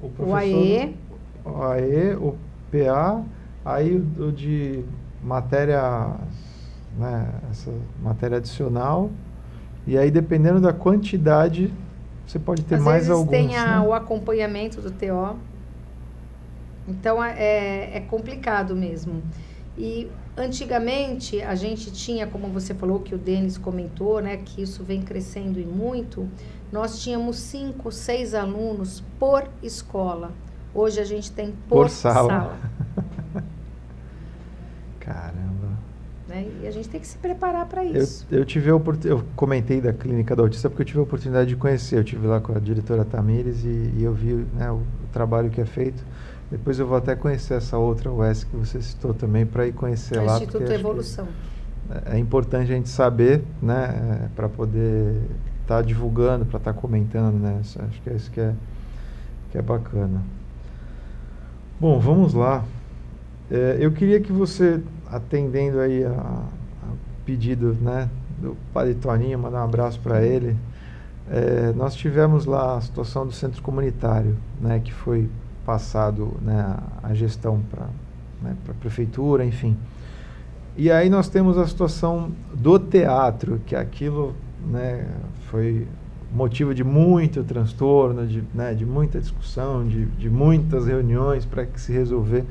o professor... O AE. O AE, o PA, aí o, o de matéria, né, essa matéria adicional, e aí dependendo da quantidade, você pode ter às mais vezes alguns. tem a, né? o acompanhamento do TO. Então, é, é complicado mesmo. E antigamente a gente tinha, como você falou, que o Denis comentou, né, que isso vem crescendo e muito, nós tínhamos cinco, seis alunos por escola. Hoje a gente tem por, Por sala. sala. Caramba. né? E a gente tem que se preparar para Eu, isso. eu tive a oportunidade, eu comentei da clínica da autista porque eu tive a oportunidade de conhecer. Eu tive lá com a diretora Tamires e, e eu vi né, o, o trabalho que é feito. Depois eu vou até conhecer essa outra UES que você citou também para ir conhecer lá. Instituto Evolução. É é importante a gente saber, né, para poder estar tá divulgando, para estar tá comentando, né? Acho que é isso que é, que é bacana. Bom, vamos lá. É, eu queria que você, atendendo aí a, a pedido, né, do Padre Toninho, mandar um abraço para ele. É, nós tivemos lá a situação do centro comunitário, né, que foi passado né, a gestão para né, a prefeitura, enfim. E aí nós temos a situação do teatro, que aquilo né, foi motivo de muito transtorno, de, né, de muita discussão, de, de muitas reuniões para que se resolver.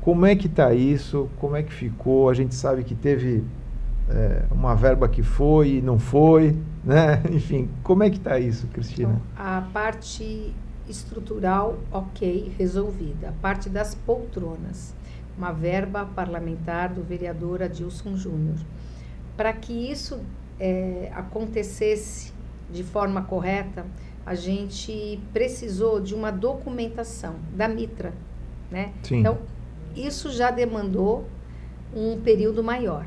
Como é que está isso? Como é que ficou? A gente sabe que teve é, uma verba que foi e não foi, né? Enfim, como é que está isso, Cristina? Então, a parte estrutural, ok, resolvida. A parte das poltronas, uma verba parlamentar do vereador Adilson Júnior. Para que isso é, acontecesse de forma correta, a gente precisou de uma documentação da Mitra, né? Sim. Então, isso já demandou um período maior,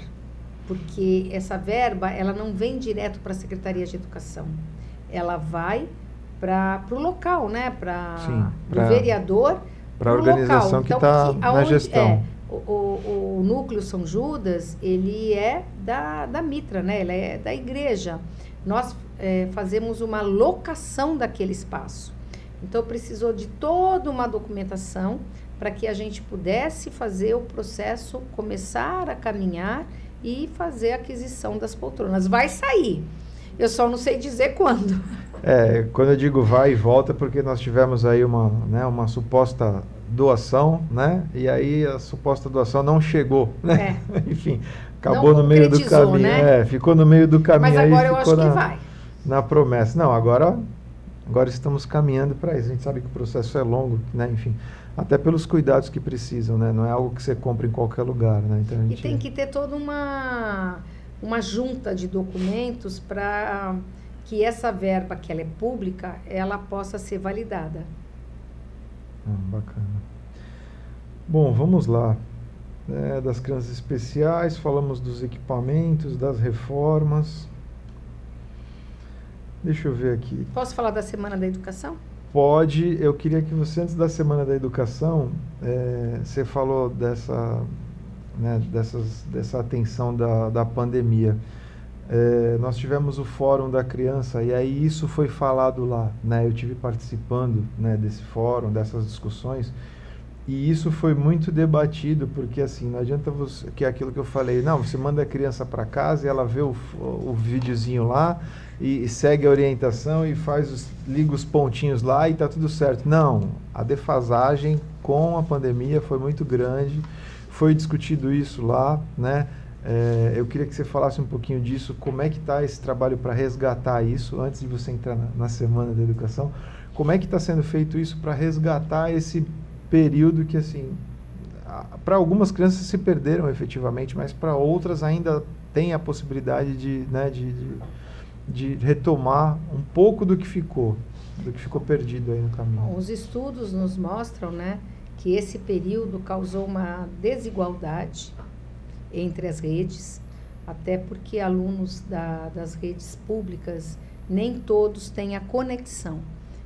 porque essa verba ela não vem direto para a Secretaria de Educação, ela vai para o local, né? Para o vereador, Pra pro organização local. que Então, tá na gestão. é, o, o, o núcleo São Judas, ele é da, da Mitra, né? Ele é da igreja. Nós é, fazemos uma locação daquele espaço. Então, precisou de toda uma documentação para que a gente pudesse fazer o processo começar a caminhar e fazer a aquisição das poltronas. Vai sair. Eu só não sei dizer quando. É, quando eu digo vai e volta, é porque nós tivemos aí uma, né, uma suposta doação, né? E aí a suposta doação não chegou, né? Enfim, acabou Não no meio do caminho. né? É, ficou no meio do caminho Mas aí agora eu acho ficou que na, vai. na promessa. Não, agora, agora estamos caminhando para isso. A gente sabe que o processo é longo, né? Enfim, até pelos cuidados que precisam, né? Não é algo que você compra em qualquer lugar, né? Então a E gente tem que ter toda uma, uma junta de documentos para que essa verba, que ela é pública, ela possa ser validada. Ah, bacana. Bom, vamos lá. É, das crianças especiais, falamos dos equipamentos, das reformas. Deixa eu ver aqui. Posso falar da Semana da Educação? Pode, eu queria que você, antes da Semana da Educação, é, você falou dessa, né, dessas, dessa atenção da, da pandemia. É, nós tivemos o Fórum da Criança e aí isso foi falado lá. Né? Eu tive participando né, desse fórum, dessas discussões. E isso foi muito debatido, porque assim, não adianta você, que é aquilo que eu falei, não, você manda a criança para casa e ela vê o, o videozinho lá e, e, segue a orientação e faz os, liga os pontinhos lá e tá tudo certo. Não, a defasagem com a pandemia foi muito grande, foi discutido isso lá, né? É, eu queria que você falasse um pouquinho disso, como é que está esse trabalho para resgatar isso, antes de você entrar na, na Semana da Educação, como é que está sendo feito isso para resgatar esse período que, assim, para algumas crianças se perderam efetivamente, mas para outras ainda tem a possibilidade de, né, de, de, de, retomar um pouco do que ficou, do que ficou perdido aí no caminho. Os estudos nos mostram, né, que esse período causou uma desigualdade entre as redes, até porque alunos da, das redes públicas nem todos têm a conexão.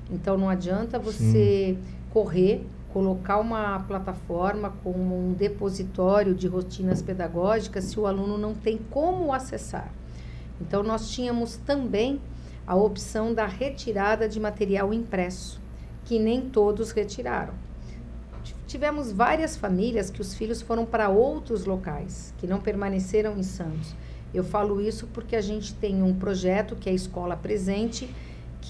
Então não adianta você Sim. correr colocar uma plataforma como um depositório de rotinas pedagógicas se o aluno não tem como acessar. Então, nós tínhamos também a opção da retirada de material impresso, que nem todos retiraram. Tivemos várias famílias que os filhos foram para outros locais, que não permaneceram em Santos. Eu falo isso porque a gente tem um projeto que é a Escola Presente,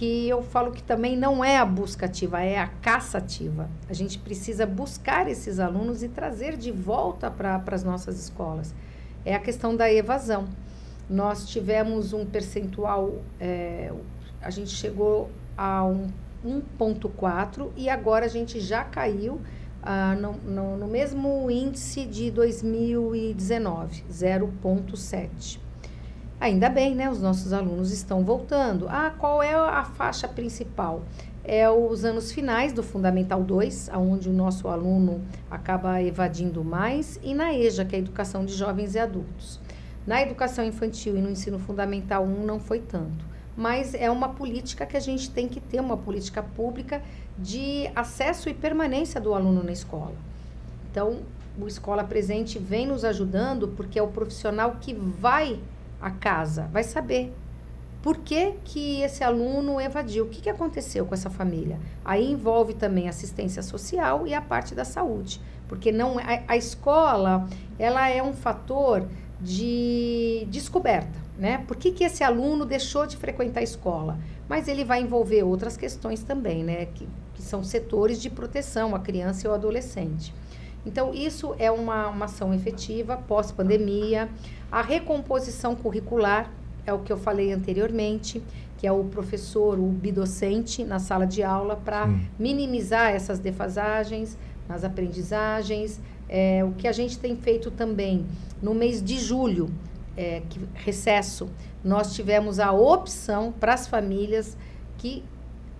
que eu falo que também não é a busca ativa, é a caça ativa. A gente precisa buscar esses alunos e trazer de volta para as nossas escolas. É a questão da evasão. Nós tivemos um percentual, é, a gente chegou a um 1,4 e agora a gente já caiu ah, no, no, no mesmo índice de 2019, 0,7. Ainda bem, né? Os nossos alunos estão voltando. Ah, qual é a faixa principal? É os anos finais do Fundamental 2, onde o nosso aluno acaba evadindo mais, e na EJA, que é a Educação de Jovens e Adultos. Na educação infantil e no ensino fundamental 1 não foi tanto. Mas é uma política que a gente tem que ter, uma política pública de acesso e permanência do aluno na escola. Então, o Escola Presente vem nos ajudando porque é o profissional que vai a casa, vai saber por que, que esse aluno evadiu, o que, que aconteceu com essa família. Aí envolve também assistência social e a parte da saúde, porque não a, a escola ela é um fator de descoberta, né? Por que, que esse aluno deixou de frequentar a escola? Mas ele vai envolver outras questões também, né? Que, que são setores de proteção à criança e ao adolescente. Então, isso é uma, uma ação efetiva pós-pandemia. A recomposição curricular é o que eu falei anteriormente, que é o professor, o bidocente na sala de aula para minimizar essas defasagens nas aprendizagens. É, o que a gente tem feito também no mês de julho, é, que, recesso, nós tivemos a opção para as famílias que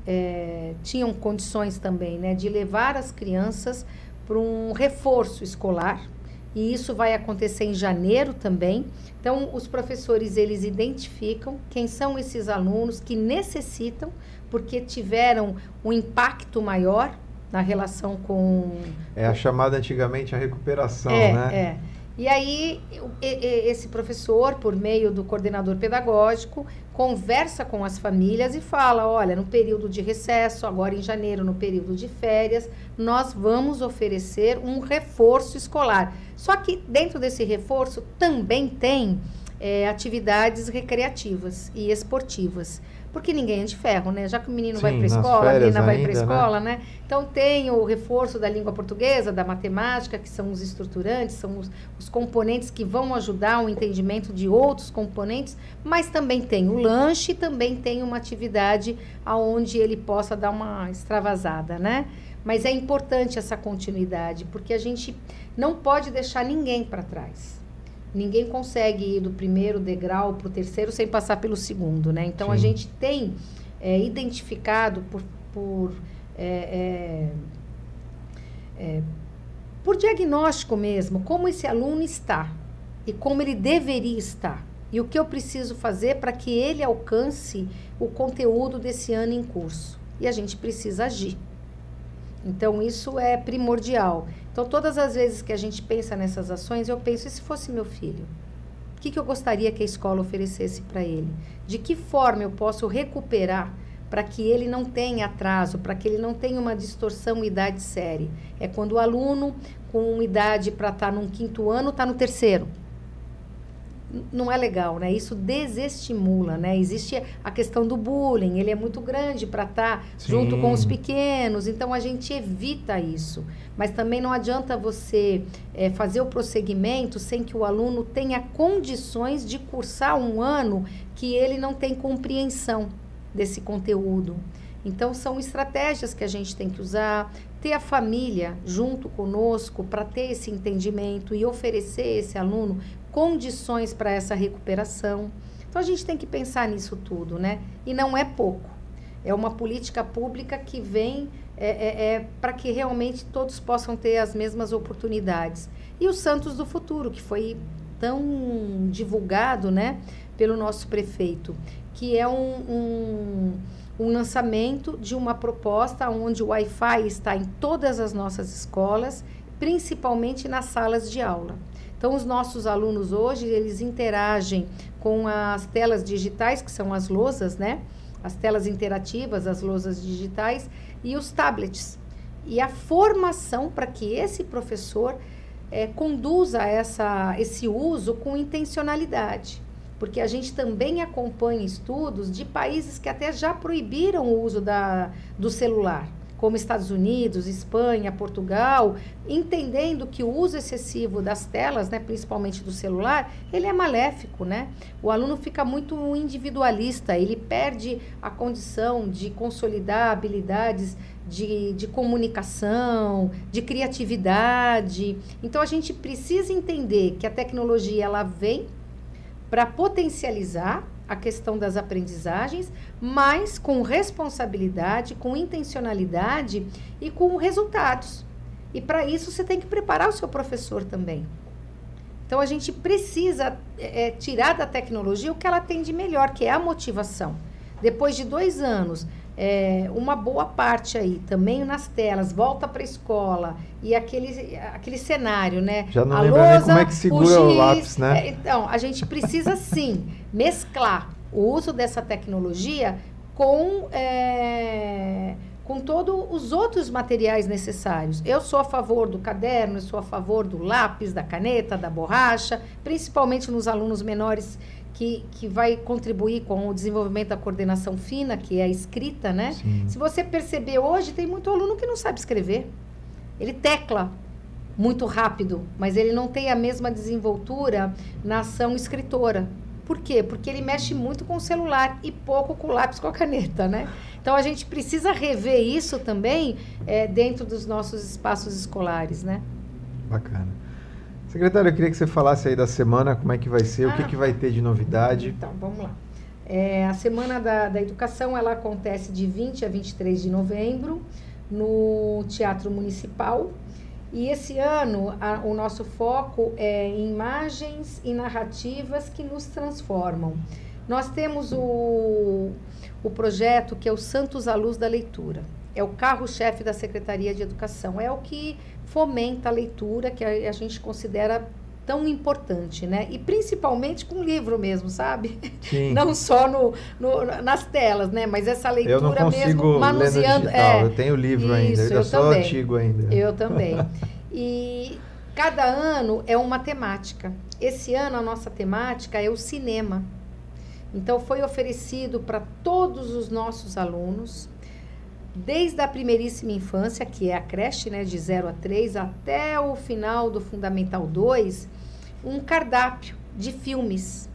é, tinham condições também né, de levar as crianças para um reforço escolar e isso vai acontecer em janeiro também. Então, os professores eles identificam quem são esses alunos que necessitam, porque tiveram um impacto maior na relação com. É a chamada antigamente a recuperação, é, né? É. E aí, esse professor, por meio do coordenador pedagógico, conversa com as famílias e fala: olha, no período de recesso, agora em janeiro, no período de férias, nós vamos oferecer um reforço escolar. Só que dentro desse reforço também tem é, atividades recreativas e esportivas porque ninguém é de ferro, né? Já que o menino Sim, vai para a escola, a menina vai para a né? escola, né? né? Então tem o reforço da língua portuguesa, da matemática, que são os estruturantes, são os, os componentes que vão ajudar o entendimento de outros componentes, mas também tem o lanche, também tem uma atividade aonde ele possa dar uma extravasada, né? Mas é importante essa continuidade, porque a gente não pode deixar ninguém para trás ninguém consegue ir do primeiro degrau para o terceiro sem passar pelo segundo, né? Então Sim. a gente tem é, identificado por, por é, é, é, por diagnóstico mesmo como esse aluno está e como ele deveria estar e o que eu preciso fazer para que ele alcance o conteúdo desse ano em curso e a gente precisa agir. Então isso é primordial. Então, todas as vezes que a gente pensa nessas ações, eu penso: e se fosse meu filho? O que, que eu gostaria que a escola oferecesse para ele? De que forma eu posso recuperar para que ele não tenha atraso, para que ele não tenha uma distorção idade-série. É quando o aluno com idade para estar tá num quinto ano está no terceiro não é legal, né? Isso desestimula, né? Existe a questão do bullying, ele é muito grande para estar tá junto com os pequenos, então a gente evita isso. Mas também não adianta você é, fazer o prosseguimento sem que o aluno tenha condições de cursar um ano que ele não tem compreensão desse conteúdo. Então, são estratégias que a gente tem que usar, ter a família junto conosco para ter esse entendimento e oferecer esse aluno condições para essa recuperação. Então a gente tem que pensar nisso tudo, né? E não é pouco. É uma política pública que vem é, é, é para que realmente todos possam ter as mesmas oportunidades. E o Santos do Futuro, que foi tão divulgado, né, pelo nosso prefeito, que é um, um, um lançamento de uma proposta onde o Wi-Fi está em todas as nossas escolas, principalmente nas salas de aula. Então, os nossos alunos hoje, eles interagem com as telas digitais, que são as lousas, né? As telas interativas, as lousas digitais e os tablets. E a formação para que esse professor é, conduza essa, esse uso com intencionalidade. Porque a gente também acompanha estudos de países que até já proibiram o uso da, do celular como Estados Unidos, Espanha, Portugal, entendendo que o uso excessivo das telas, né, principalmente do celular, ele é maléfico, né? O aluno fica muito individualista, ele perde a condição de consolidar habilidades de, de comunicação, de criatividade. Então a gente precisa entender que a tecnologia ela vem para potencializar a questão das aprendizagens, mas com responsabilidade, com intencionalidade e com resultados. E para isso você tem que preparar o seu professor também. Então a gente precisa é, tirar da tecnologia o que ela tem de melhor, que é a motivação. Depois de dois anos é, uma boa parte aí também nas telas, volta para a escola e aquele, aquele cenário, né? Já não lembro nem como é que segura o, giz, o lápis, né? É, então, a gente precisa sim mesclar o uso dessa tecnologia com, é, com todos os outros materiais necessários. Eu sou a favor do caderno, eu sou a favor do lápis, da caneta, da borracha, principalmente nos alunos menores que, que vai contribuir com o desenvolvimento da coordenação fina, que é a escrita, né? Sim. Se você perceber hoje, tem muito aluno que não sabe escrever. Ele tecla muito rápido, mas ele não tem a mesma desenvoltura na ação escritora. Por quê? Porque ele mexe muito com o celular e pouco com o lápis com a caneta, né? Então a gente precisa rever isso também é, dentro dos nossos espaços escolares, né? Bacana. Secretário, eu queria que você falasse aí da semana, como é que vai ser, ah, o que, ah, que vai ter de novidade. Então, vamos lá. É, a Semana da, da Educação, ela acontece de 20 a 23 de novembro no Teatro Municipal. E esse ano, a, o nosso foco é imagens e narrativas que nos transformam. Nós temos o, o projeto que é o Santos à Luz da Leitura. É o carro-chefe da Secretaria de Educação. É o que fomenta a leitura, que a, a gente considera tão importante, né? E principalmente com livro mesmo, sabe? Sim. Não só no, no, nas telas, né? Mas essa leitura eu não consigo mesmo manuseando. É, eu tenho livro isso, ainda, eu, eu sou também. antigo ainda. Eu também. E cada ano é uma temática. Esse ano a nossa temática é o cinema. Então foi oferecido para todos os nossos alunos desde a primeiríssima infância, que é a creche, né, de 0 a 3, até o final do Fundamental 2, um cardápio de filmes.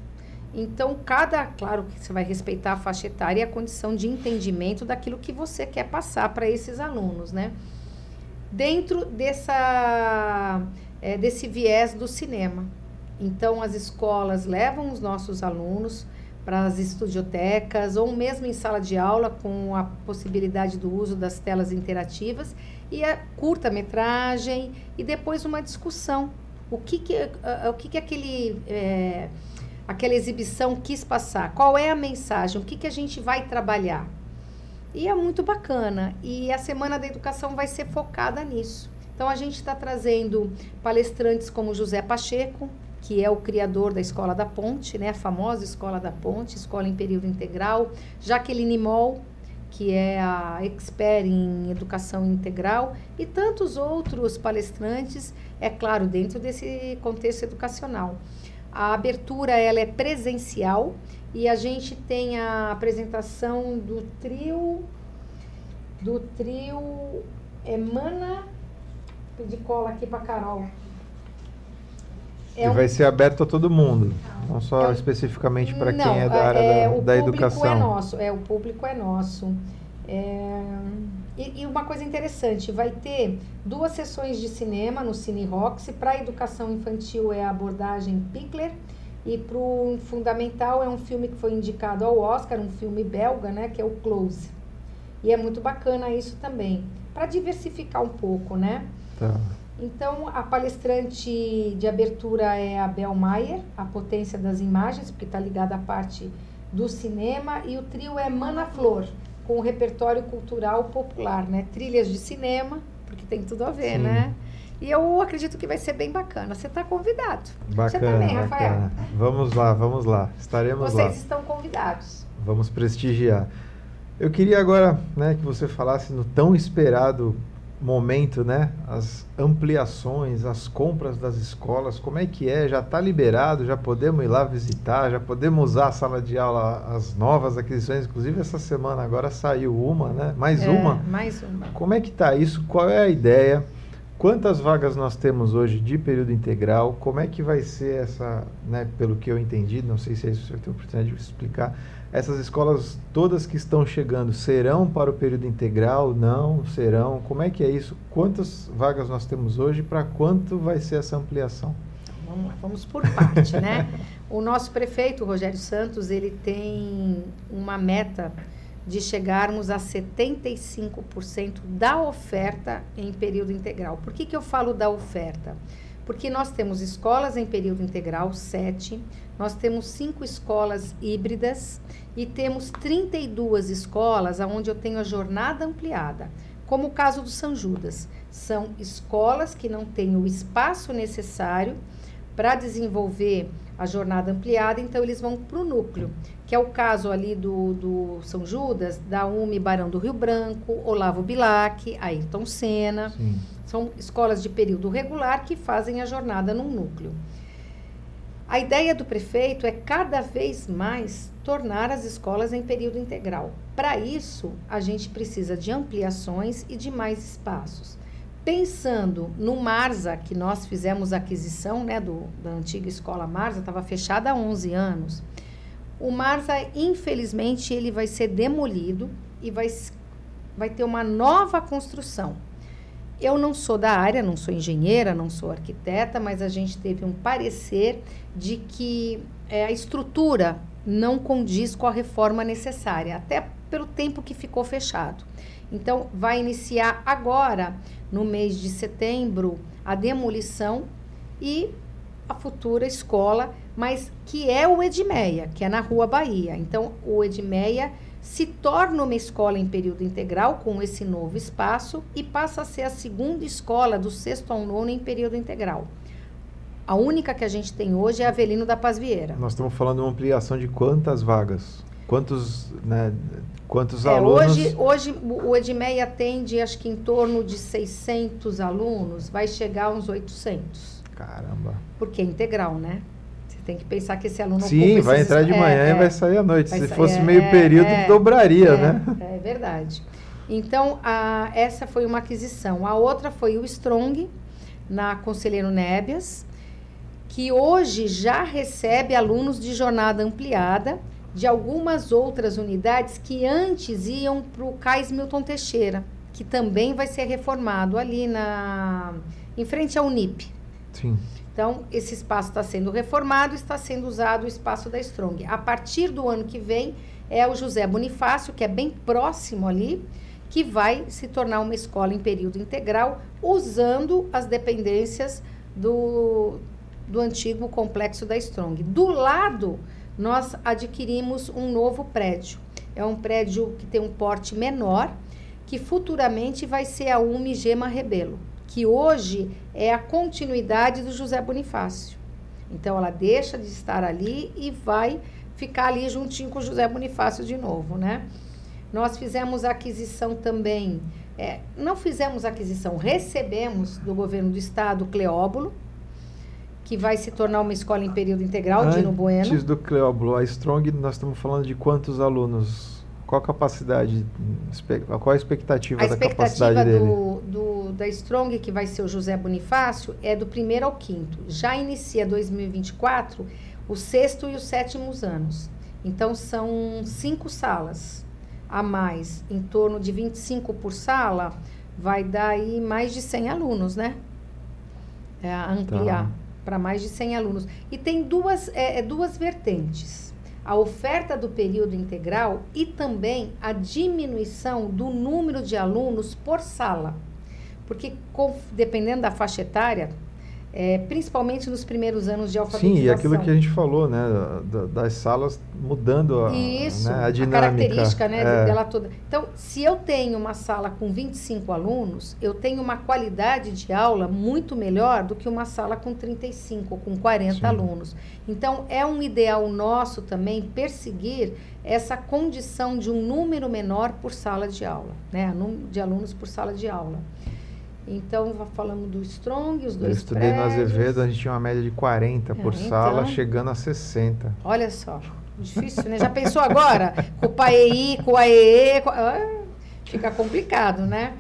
Então, cada, claro que você vai respeitar a faixa etária e a condição de entendimento daquilo que você quer passar para esses alunos, né? Dentro dessa, é, desse viés do cinema. Então, as escolas levam os nossos alunos para as estudiotecas ou mesmo em sala de aula com a possibilidade do uso das telas interativas e a curta-metragem e depois uma discussão. O que que, o que, que aquele, é, aquela exibição quis passar? Qual é a mensagem? O que, que a gente vai trabalhar? E é muito bacana. E a Semana da Educação vai ser focada nisso. Então, a gente está trazendo palestrantes como José Pacheco, que é o criador da Escola da Ponte, né, a famosa Escola da Ponte, escola em período integral, Jaqueline Moll, que é a expert em educação integral, e tantos outros palestrantes, é claro, dentro desse contexto educacional. A abertura ela é presencial e a gente tem a apresentação do trio do trio Emana Pedi cola aqui para Carol. É e um... vai ser aberto a todo mundo, não só é especificamente para quem é da área é, da, da educação. O público é nosso, é, o público é nosso. É, e, e, uma coisa interessante, vai ter duas sessões de cinema no Cine Roxy. Para a educação infantil é a abordagem Pickler e para o fundamental é um filme que foi indicado ao Oscar, um filme belga, né, que é o Close. E é muito bacana isso também, para diversificar um pouco, né? Tá. Então, a palestrante de abertura é a Bel Maier, a potência das imagens, porque está ligada à parte do cinema, e o trio é Mana Flor, com o repertório cultural popular, né? Trilhas de cinema, porque tem tudo a ver, Sim. né? E eu acredito que vai ser bem bacana. Você está convidado. Bacana, Você também, Rafael. Bacana. Vamos lá, vamos lá. Estaremos Vocês lá. Vocês estão convidados. Vamos prestigiar. Eu queria agora né, que você falasse no tão esperado momento, né? As ampliações, as compras das escolas, como é que é? Já está liberado? Já podemos ir lá visitar? Já podemos usar a sala de aula, as novas aquisições? Inclusive essa semana agora saiu uma, né? Mais é, uma. Mais uma. Como é que está isso? Qual é a ideia? Quantas vagas nós temos hoje de período integral? Como é que vai ser essa, né, pelo que eu entendi, não sei se é isso que você tem a oportunidade de explicar, essas escolas todas que estão chegando serão para o período integral? Não? Serão? Como é que é isso? Quantas vagas nós temos hoje? Para quanto vai ser essa ampliação? Vamos vamos por parte, né? O nosso prefeito, Rogério Santos, ele tem uma meta de chegarmos a 75% da oferta em período integral. Por que, que eu falo da oferta? Porque nós temos escolas em período integral, sete, nós temos cinco escolas híbridas e temos 32 escolas onde eu tenho a jornada ampliada, como o caso do São Judas. São escolas que não têm o espaço necessário para desenvolver a jornada ampliada, então eles vão para o núcleo, que é o caso ali do, do São Judas, da UME Barão do Rio Branco, Olavo Bilac, Ayrton Senna. Sim. São escolas de período regular que fazem a jornada num núcleo. A ideia do prefeito é cada vez mais tornar as escolas em período integral. Para isso, a gente precisa de ampliações e de mais espaços. Pensando no Marza, que nós fizemos a aquisição né, do, da antiga escola Marza, estava fechada há 11 anos. O Marza, infelizmente, ele vai ser demolido e vai, vai ter uma nova construção. Eu não sou da área, não sou engenheira, não sou arquiteta, mas a gente teve um parecer de que é, a estrutura não condiz com a reforma necessária, até pelo tempo que ficou fechado. Então, vai iniciar agora, no mês de setembro, a demolição e a futura escola, mas que é o Edmeia, que é na Rua Bahia. Então, o Edmeia se torna uma escola em período integral com esse novo espaço e passa a ser a segunda escola do sexto ao nono em período integral. A única que a gente tem hoje é a Avelino da Paz Vieira. Nós estamos falando de uma ampliação de quantas vagas? Quantos, né, quantos é, alunos? Hoje, hoje o Edmeia atende acho que em torno de 600 alunos, vai chegar a uns 800. Caramba. Porque é integral, né? Tem que pensar que esse aluno Sim, vai entrar de manhã é, e vai sair à noite. Se fosse é, meio é, período, é, dobraria, é, né? É verdade. Então, a, essa foi uma aquisição. A outra foi o Strong, na Conselheiro Nébias, que hoje já recebe alunos de jornada ampliada de algumas outras unidades que antes iam para o Cais Milton Teixeira, que também vai ser reformado ali na em frente ao Unip. Sim. Então, esse espaço está sendo reformado, está sendo usado o espaço da Strong. A partir do ano que vem, é o José Bonifácio, que é bem próximo ali, que vai se tornar uma escola em período integral, usando as dependências do, do antigo complexo da Strong. Do lado, nós adquirimos um novo prédio. É um prédio que tem um porte menor, que futuramente vai ser a UMI Gema Rebelo que hoje é a continuidade do José Bonifácio. Então ela deixa de estar ali e vai ficar ali juntinho com o José Bonifácio de novo, né? Nós fizemos aquisição também, é, não fizemos aquisição, recebemos do governo do estado o Cleóbulo, que vai se tornar uma escola em período integral, Antes Dino Bueno. Antes do Cleóbulo, a Strong, nós estamos falando de quantos alunos? Qual a capacidade, qual a expectativa, a da expectativa capacidade dele? Do, do, da Strong, que vai ser o José Bonifácio, é do primeiro ao quinto. Já inicia 2024 o sexto e os sétimos anos. Então, são cinco salas a mais, em torno de 25 por sala, vai dar aí mais de 100 alunos, né? É, ampliar tá. para mais de 100 alunos. E tem duas, é, é duas vertentes a oferta do período integral e também a diminuição do número de alunos por sala. Porque, dependendo da faixa etária, é, principalmente nos primeiros anos de alfabetização. Sim, e aquilo que a gente falou, né, da, das salas mudando a, Isso, né, a dinâmica. A característica né, é. dela toda. Então, se eu tenho uma sala com 25 alunos, eu tenho uma qualidade de aula muito melhor do que uma sala com 35, com 40 Sim. alunos. Então, é um ideal nosso também perseguir essa condição de um número menor por sala de aula, né, de alunos por sala de aula. Então, falamos do Strong, os dois Eu estudei prédios. no Azevedo, a gente tinha uma média de 40 por é, sala, então, chegando a 60. Olha só, difícil, né? Já pensou agora? Com o PAEI, com o AEE, com... Ah, fica complicado, né?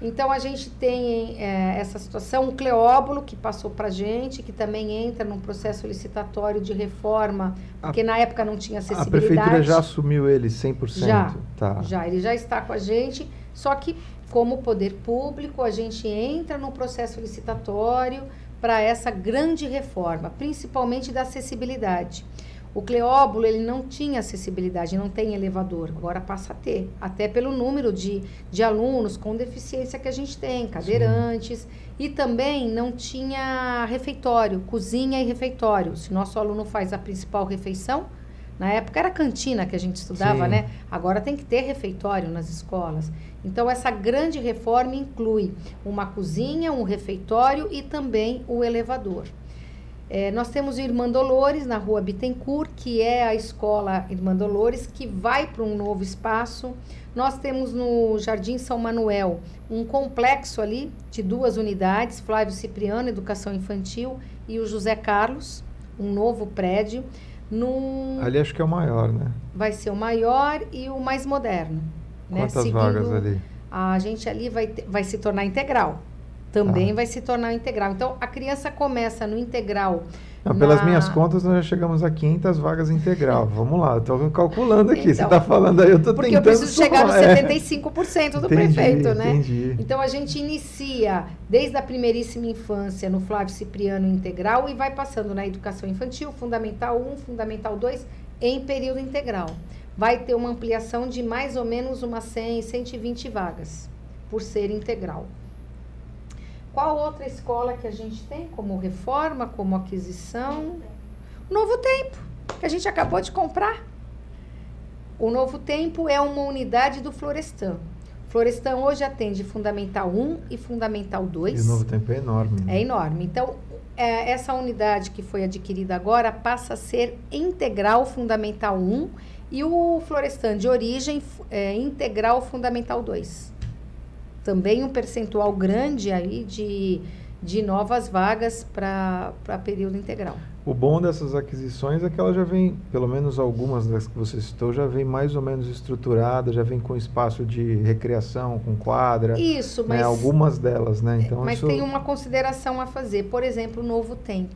Então, a gente tem é, essa situação, o Cleóbulo, que passou para a gente, que também entra num processo licitatório de reforma, porque a, na época não tinha acessibilidade. A prefeitura já assumiu ele 100%? Já, tá. já, ele já está com a gente, só que como poder público, a gente entra no processo licitatório para essa grande reforma, principalmente da acessibilidade. O Cleóbulo ele não tinha acessibilidade, não tem elevador, agora passa a ter, até pelo número de, de alunos com deficiência que a gente tem, cadeirantes, Sim. e também não tinha refeitório, cozinha e refeitório. Se nosso aluno faz a principal refeição, na época era cantina que a gente estudava, Sim. né? Agora tem que ter refeitório nas escolas. Então, essa grande reforma inclui uma cozinha, um refeitório e também o elevador. É, nós temos o Irmã Dolores, na rua Bittencourt, que é a escola Irmã Dolores, que vai para um novo espaço. Nós temos no Jardim São Manuel um complexo ali de duas unidades, Flávio Cipriano, Educação Infantil, e o José Carlos, um novo prédio. Num... Ali acho que é o maior, né? Vai ser o maior e o mais moderno. Né? Quantas Seguindo, vagas ali? A gente ali vai, vai se tornar integral. Também ah. vai se tornar integral. Então, a criança começa no integral. Não, pelas na... minhas contas, nós já chegamos a 500 vagas integral. Vamos lá, estou calculando aqui. Então, você está falando aí, eu estou tentando... Porque eu preciso chegar nos 75% do entendi, prefeito, né? Entendi. Então, a gente inicia desde a primeiríssima infância no Flávio Cipriano Integral e vai passando na educação infantil, Fundamental 1, Fundamental 2, em período integral vai ter uma ampliação de mais ou menos umas 100, 120 vagas, por ser integral. Qual outra escola que a gente tem como reforma, como aquisição? Novo Tempo, que a gente acabou de comprar. O Novo Tempo é uma unidade do Florestan. Florestan hoje atende Fundamental 1 e Fundamental 2. E o Novo Tempo é enorme. Né? É enorme. Então, é, essa unidade que foi adquirida agora passa a ser integral Fundamental 1 e o Florestan de origem é, integral fundamental 2. Também um percentual grande aí de, de novas vagas para período integral. O bom dessas aquisições é que ela já vem, pelo menos algumas das que você citou, já vem mais ou menos estruturada, já vem com espaço de recreação, com quadra. Isso, né? mas. Algumas delas, né? Então, mas isso... tem uma consideração a fazer. Por exemplo, o Novo Tempo.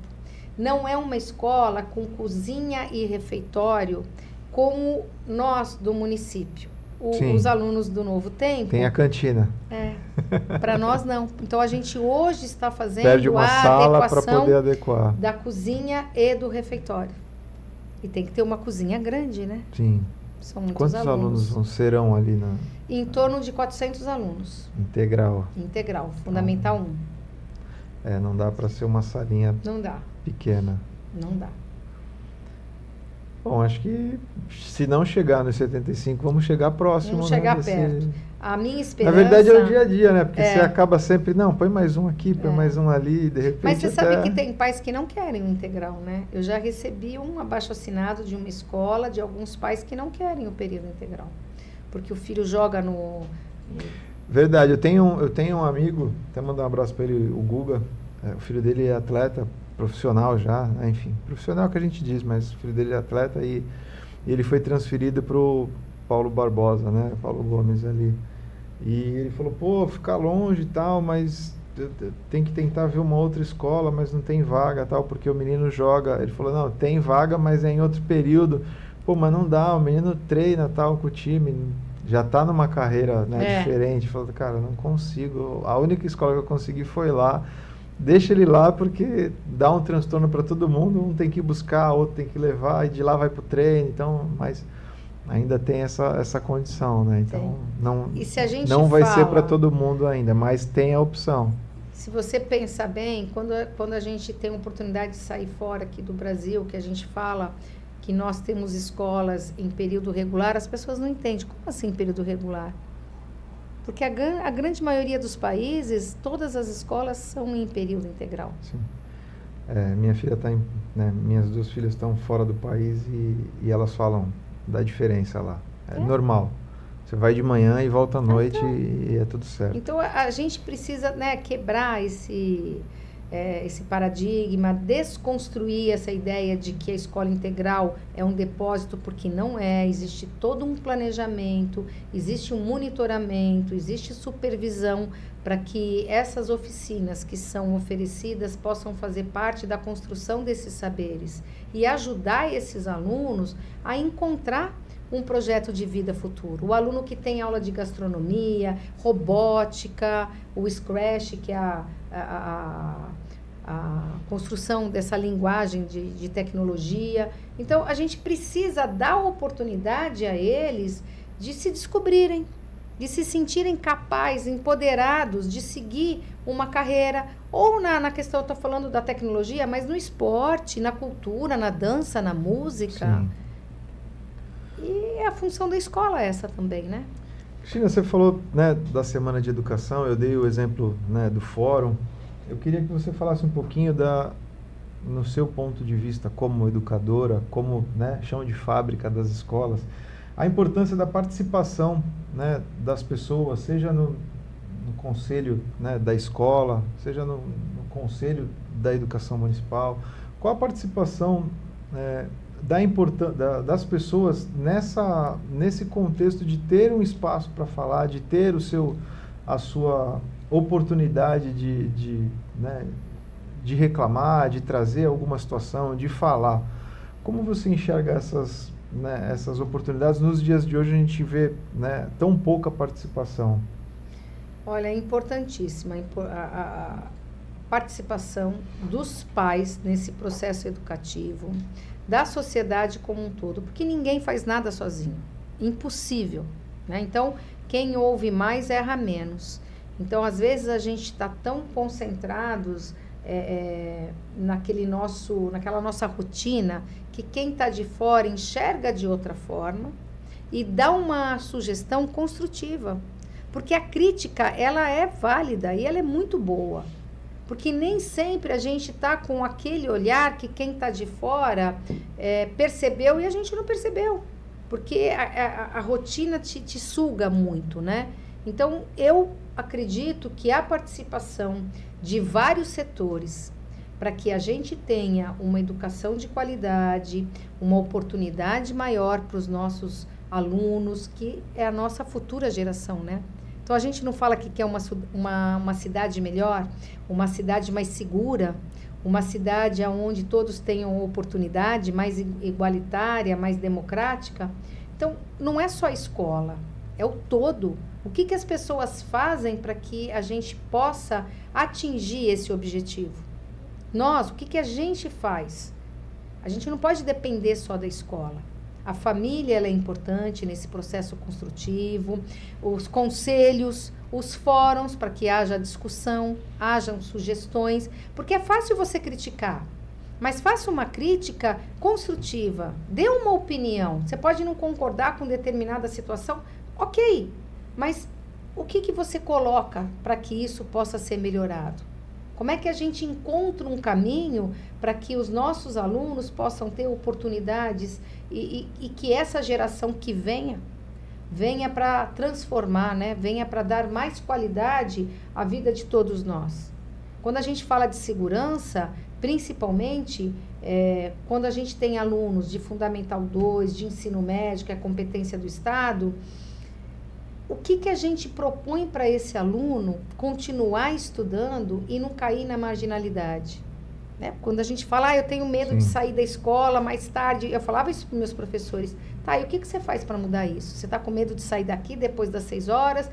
Não é uma escola com cozinha e refeitório como nós do município. O, os alunos do Novo Tempo. Tem a cantina. É. Para nós não. Então a gente hoje está fazendo Perde uma a sala para poder adequar. Da cozinha e do refeitório. E tem que ter uma cozinha grande, né? Sim. São muitos Quantos alunos, alunos serão ali na Em torno de 400 alunos. Integral. Integral, fundamental 1. É, não dá para ser uma salinha Não dá. pequena. Não dá. Bom, acho que se não chegar nos 75, vamos chegar próximo. Vamos chegar né, perto. A minha esperança. Na verdade é o dia a dia, né? Porque é. você acaba sempre, não, põe mais um aqui, põe é. mais um ali, de repente. Mas você até... sabe que tem pais que não querem o integral, né? Eu já recebi um abaixo assinado de uma escola de alguns pais que não querem o período integral. porque o filho joga no. Verdade, eu tenho, eu tenho um amigo, até mandar um abraço para ele, o Guga. É, o filho dele é atleta profissional já, né, enfim, profissional que a gente diz, mas o filho dele é atleta e, e ele foi transferido para o Paulo Barbosa, né? Paulo Gomes ali. E ele falou, pô, ficar longe e tal, mas tem que tentar ver uma outra escola, mas não tem vaga tal, porque o menino joga. Ele falou, não, tem vaga, mas é em outro período. Pô, mas não dá, o menino treina tal com o time, já está numa carreira né, é. diferente. Falou, cara, não consigo. A única escola que eu consegui foi lá. Deixa ele lá porque dá um transtorno para todo mundo. Um tem que buscar, outro tem que levar, e de lá vai para o treino. Então, mas ainda tem essa, essa condição, né? Então, não, não vai ser para todo mundo ainda, mas tem a opção se você pensar bem, quando, quando a gente tem a oportunidade de sair fora aqui do Brasil, que a gente fala que nós temos escolas em período regular, as pessoas não entendem. Como assim período regular? Porque a, a grande maioria dos países, todas as escolas são em período integral. Sim. É, minha filha está né, minhas duas filhas estão fora do país e, e elas falam da diferença lá. É, é. normal. Você vai de manhã e volta à noite então, e, e, é tudo certo. Então a, a gente precisa né, quebrar esse, é, esse paradigma, desconstruir essa ideia de que a escola integral é um depósito, porque não é. Existe todo um planejamento, existe um monitoramento, existe supervisão para que essas oficinas que são oferecidas possam fazer parte da construção desses saberes e ajudar esses alunos a encontrar um projeto de vida futuro. O aluno que tem aula de gastronomia, robótica, o Scratch, que é a, a, a, a construção dessa linguagem de, de tecnologia. Então, a gente precisa dar oportunidade a eles de se descobrirem, de se sentirem capazes, empoderados de seguir uma carreira, ou na, na questão, eu estou falando da tecnologia, mas no esporte, na cultura, na dança, na música. Sim. E é a função da escola essa também, né? Cristina, você falou né, da Semana de Educação, eu dei o exemplo né, do fórum. Eu queria que você falasse um pouquinho da, no seu ponto de vista como educadora, como né, chão de fábrica das escolas, a importância da participação né, das pessoas, seja no, no conselho né, da escola, seja no, no, conselho da educação municipal. Qual a participação né, da importância das pessoas nessa nesse contexto de ter um espaço para falar, de ter o seu a sua oportunidade de, de, né, de reclamar, de trazer alguma situação, de falar. Como você enxerga essas, né, essas oportunidades? Nos dias de hoje a gente vê né, tão pouca participação. Olha, é importantíssima a, a participação dos pais nesse processo educativo, da sociedade como um todo, porque ninguém faz nada sozinho. Impossível. Né? Então, quem ouve mais erra menos. Então, às vezes, a gente está tão concentrados é, é, naquele nosso, naquela nossa rotina que quem está de fora enxerga de outra forma e dá uma sugestão construtiva. Porque a crítica, ela é válida e ela é muito boa. Porque nem sempre a gente está com aquele olhar que quem está de fora é, percebeu e a gente não percebeu. Porque a, a, a rotina te, te suga muito, né? Então, eu acredito que a participação de vários setores para que a gente tenha uma educação de qualidade, uma oportunidade maior para os nossos alunos, que é a nossa futura geração, né? Então a gente não fala que quer uma, uma, uma cidade melhor, uma cidade mais segura, uma cidade onde todos tenham oportunidade, mais igualitária, mais democrática. Então, não é só a escola, é o todo. O que, que as pessoas fazem para que a gente possa atingir esse objetivo? Nós, o que, que a gente faz? A gente não pode depender só da escola. A família é importante nesse processo construtivo, os conselhos, os fóruns para que haja discussão, hajam sugestões, porque é fácil você criticar, mas faça uma crítica construtiva, dê uma opinião. Você pode não concordar com determinada situação, ok, mas o que, que você coloca para que isso possa ser melhorado? Como é que a gente encontra um caminho para que os nossos alunos possam ter oportunidades e, e, e, que essa geração que venha venha para transformar, né? venha para dar mais qualidade à vida de todos nós. Quando a gente fala de segurança, principalmente é, quando a gente tem alunos de Fundamental 2, de ensino médio, que é competência do Estado, o que, que a gente propõe para esse aluno continuar estudando e não cair na marginalidade? Né? Quando a gente fala, ah, eu tenho medo Sim. de sair da escola mais tarde, eu falava isso para meus professores. Tá, e o que, que você faz para mudar isso? Você está com medo de sair daqui depois das seis horas,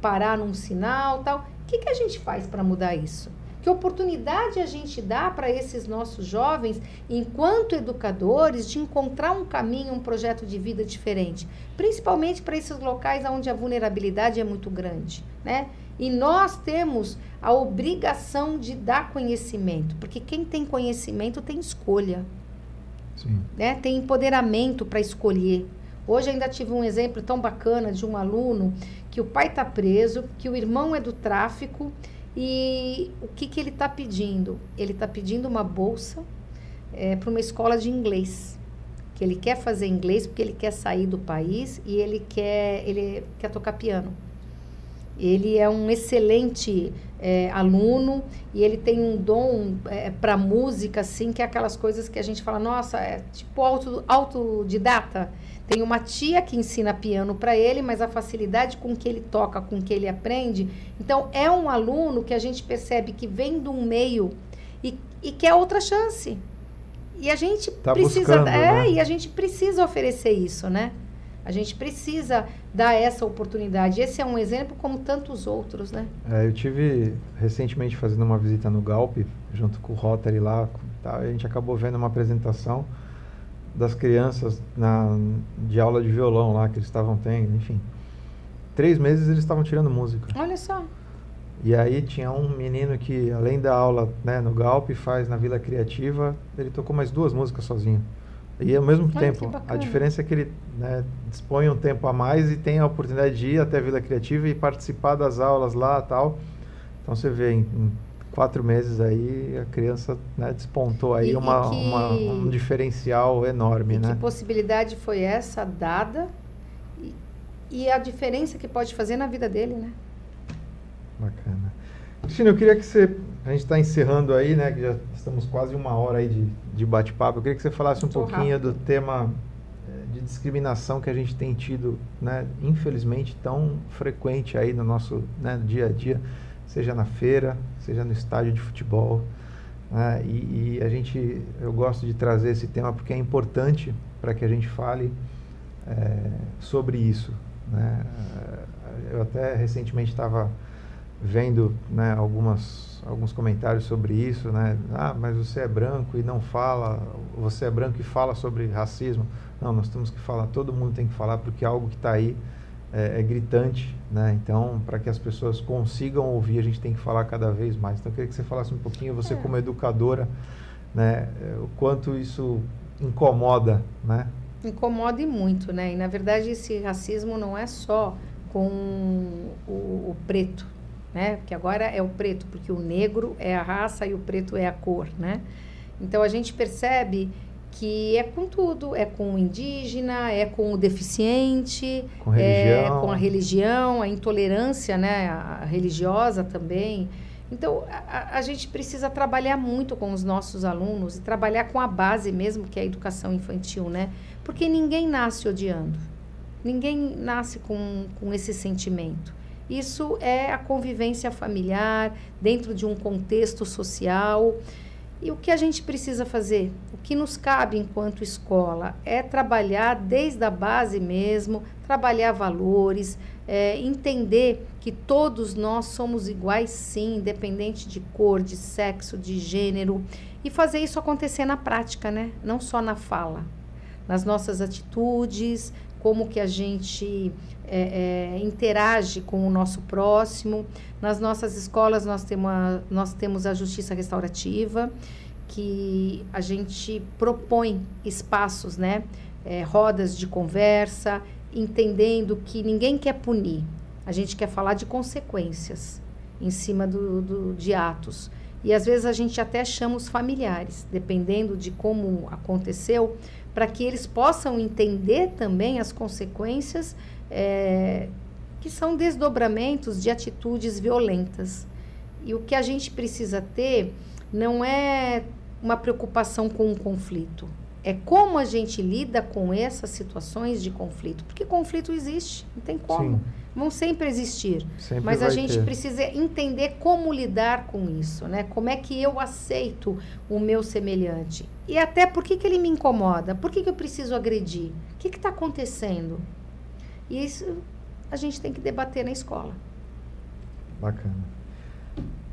parar num sinal tal? O que, que a gente faz para mudar isso? Que oportunidade a gente dá para esses nossos jovens, enquanto educadores, de encontrar um caminho, um projeto de vida diferente, principalmente para esses locais onde a vulnerabilidade é muito grande, né? E nós temos a obrigação de dar conhecimento, porque quem tem conhecimento tem escolha. Sim. Né? Tem empoderamento para escolher. Hoje ainda tive um exemplo tão bacana de um aluno que o pai está preso, que o irmão é do tráfico e o que, que ele está pedindo? Ele está pedindo uma bolsa é, para uma escola de inglês. Que ele quer fazer inglês porque ele quer sair do país e ele quer, ele quer tocar piano. Ele é um excelente é, aluno e ele tem um dom é, para música, assim, que é aquelas coisas que a gente fala, nossa, é tipo auto, autodidata. Tem uma tia que ensina piano para ele, mas a facilidade com que ele toca, com que ele aprende. Então, é um aluno que a gente percebe que vem de um meio e, e quer outra chance. E a gente tá precisa. Buscando, é, né? e a gente precisa oferecer isso, né? A gente precisa dar essa oportunidade. Esse é um exemplo como tantos outros, né? É, eu tive recentemente fazendo uma visita no Galp, junto com o Rotary lá, tá? a gente acabou vendo uma apresentação das crianças na, de aula de violão lá que eles estavam tendo, enfim. Três meses eles estavam tirando música. Olha só. E aí tinha um menino que, além da aula né, no Galp, faz na Vila Criativa, ele tocou mais duas músicas sozinho. E ao mesmo Olha, tempo, a diferença é que ele né, dispõe um tempo a mais e tem a oportunidade de ir até a Vila Criativa e participar das aulas lá tal. Então você vê em, em quatro meses aí a criança né, despontou aí e, uma, e que, uma, um diferencial enorme, e né? Que possibilidade foi essa dada e, e, a diferença que pode fazer na vida dele, né? Bacana. Cristina, eu queria que você, a gente está encerrando aí, né? Que já estamos quase uma hora aí de, de bate-papo. Eu queria que você falasse um pouquinho rápido. do tema eh, de discriminação que a gente tem tido, né? Infelizmente tão frequente aí no nosso né, dia a dia seja na feira, seja no estádio de futebol. Né? E, e, a gente, eu gosto de trazer esse tema porque é importante para que a gente fale é, sobre isso. Né? Eh, eu até recentemente estava vendo né, algumas, alguns comentários sobre isso, né? Ah, mas você é branco e não fala, você é branco e fala sobre racismo. Não, nós temos que falar, todo mundo tem que falar porque é algo que está aí é, é, gritante, né? Então, para que as pessoas consigam ouvir, a gente tem que falar cada vez mais. Então, eu queria que você falasse um pouquinho, você é. como educadora, né? O quanto isso incomoda, né? Incomoda e muito, né? E, na verdade, esse racismo não é só com o, o preto, né? Porque agora é o preto, porque o negro é a raça e o preto é a cor, né? Então, a gente percebe que é com tudo, é com o indígena, é com o deficiente, com, é com a religião, a intolerância né, a religiosa também. Então, a, a, gente precisa trabalhar muito com os nossos alunos e trabalhar com a base mesmo, que é a educação infantil, né? Porque ninguém nasce odiando, ninguém nasce com, com esse sentimento. Isso é a convivência familiar, dentro de um contexto social. E o que a gente precisa fazer? O que nos cabe enquanto escola é trabalhar desde a base mesmo, trabalhar valores, é, entender que todos nós somos iguais sim, independente de cor, de sexo, de gênero, e fazer isso acontecer na prática, né? Não só na fala, nas nossas atitudes, como que a gente é, é, interage com o nosso próximo. Nas nossas escolas nós temos, a, nós temos a justiça restaurativa, que a gente propõe espaços, né? É, rodas de conversa, entendendo que ninguém quer punir, a gente quer falar de consequências em cima do, do, de atos. E às vezes a gente até chama os familiares, dependendo de como aconteceu, para que eles possam entender também as consequências é, que são desdobramentos de atitudes violentas. E o que a gente precisa ter não é uma preocupação com o conflito, é como a gente lida com essas situações de conflito. Porque conflito existe, não tem como. Sim. Vão sempre existir. Sempre mas a gente ter. precisa entender como lidar com isso, né? Como é que eu aceito o meu semelhante. E até por que, que ele me incomoda? Por que, que eu preciso agredir? O que está acontecendo? E isso a gente tem que debater na escola. Bacana.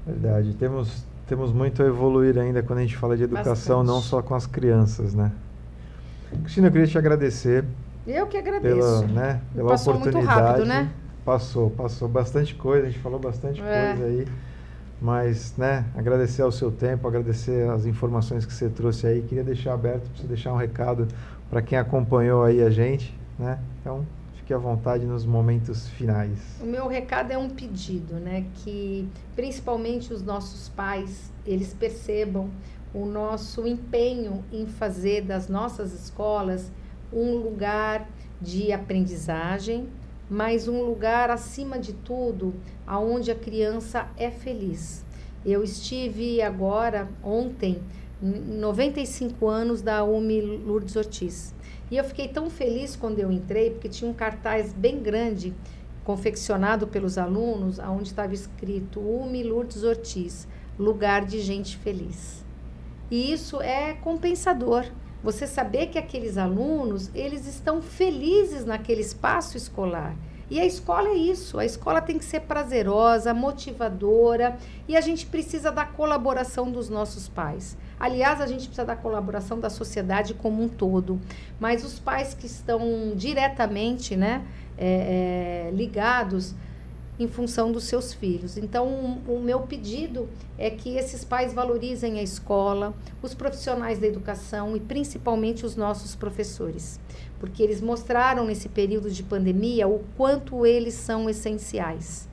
Verdade. Temos, temos muito a evoluir ainda quando a gente fala de educação, Bastante. não só com as crianças, né? Cristina, eu queria te agradecer. Eu que agradeço. Pela, né, pela passou oportunidade. muito rápido, né? Passou, passou bastante coisa, a gente falou bastante é. coisa aí. Mas, né, agradecer ao seu tempo, agradecer as informações que você trouxe aí. Queria deixar aberto para você deixar um recado para quem acompanhou aí a gente, né? Então, fique à vontade nos momentos finais. O meu recado é um pedido, né, que principalmente os nossos pais, eles percebam o nosso empenho em fazer das nossas escolas um lugar de aprendizagem, mas um lugar acima de tudo aonde a criança é feliz. Eu estive agora ontem 95 anos da UMI Lourdes Ortiz. E eu fiquei tão feliz quando eu entrei, porque tinha um cartaz bem grande, confeccionado pelos alunos, onde estava escrito UMI Lourdes Ortiz, lugar de gente feliz. E isso é compensador. Você saber que aqueles alunos, eles estão felizes naquele espaço escolar. E a escola é isso, a escola tem que ser prazerosa, motivadora, e a gente precisa da colaboração dos nossos pais. Aliás, a gente precisa da colaboração da sociedade como um todo, mas os pais que estão diretamente né, é, é, ligados em função dos seus filhos. Então, o, o meu pedido é que esses pais valorizem a escola, os profissionais da educação e principalmente os nossos professores, porque eles mostraram nesse período de pandemia o quanto eles são essenciais.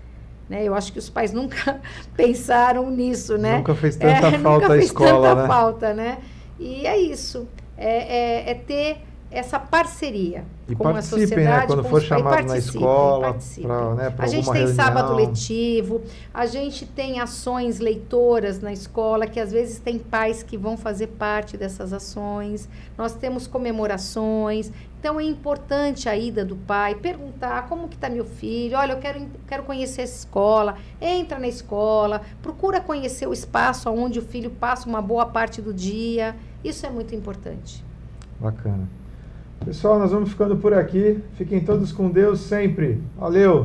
Né? Eu acho que os pais nunca pensaram nisso, né? Nunca fez tanta é, falta a escola, tanta né? falta, né? E é isso, é, é, é ter essa parceria e com a sociedade. Né? Quando for chamado na escola, pra, né, a gente tem reunião. sábado letivo, a gente tem ações leitoras na escola, que às vezes tem pais que vão fazer parte dessas ações. Nós temos comemorações. Então é importante a ida do pai, perguntar como que está meu filho, olha, eu quero, quero conhecer essa escola, entra na escola, procura conhecer o espaço onde o filho passa uma boa parte do dia. Isso é muito importante. Bacana. Pessoal, nós vamos ficando por aqui. Fiquem todos com Deus sempre. Valeu!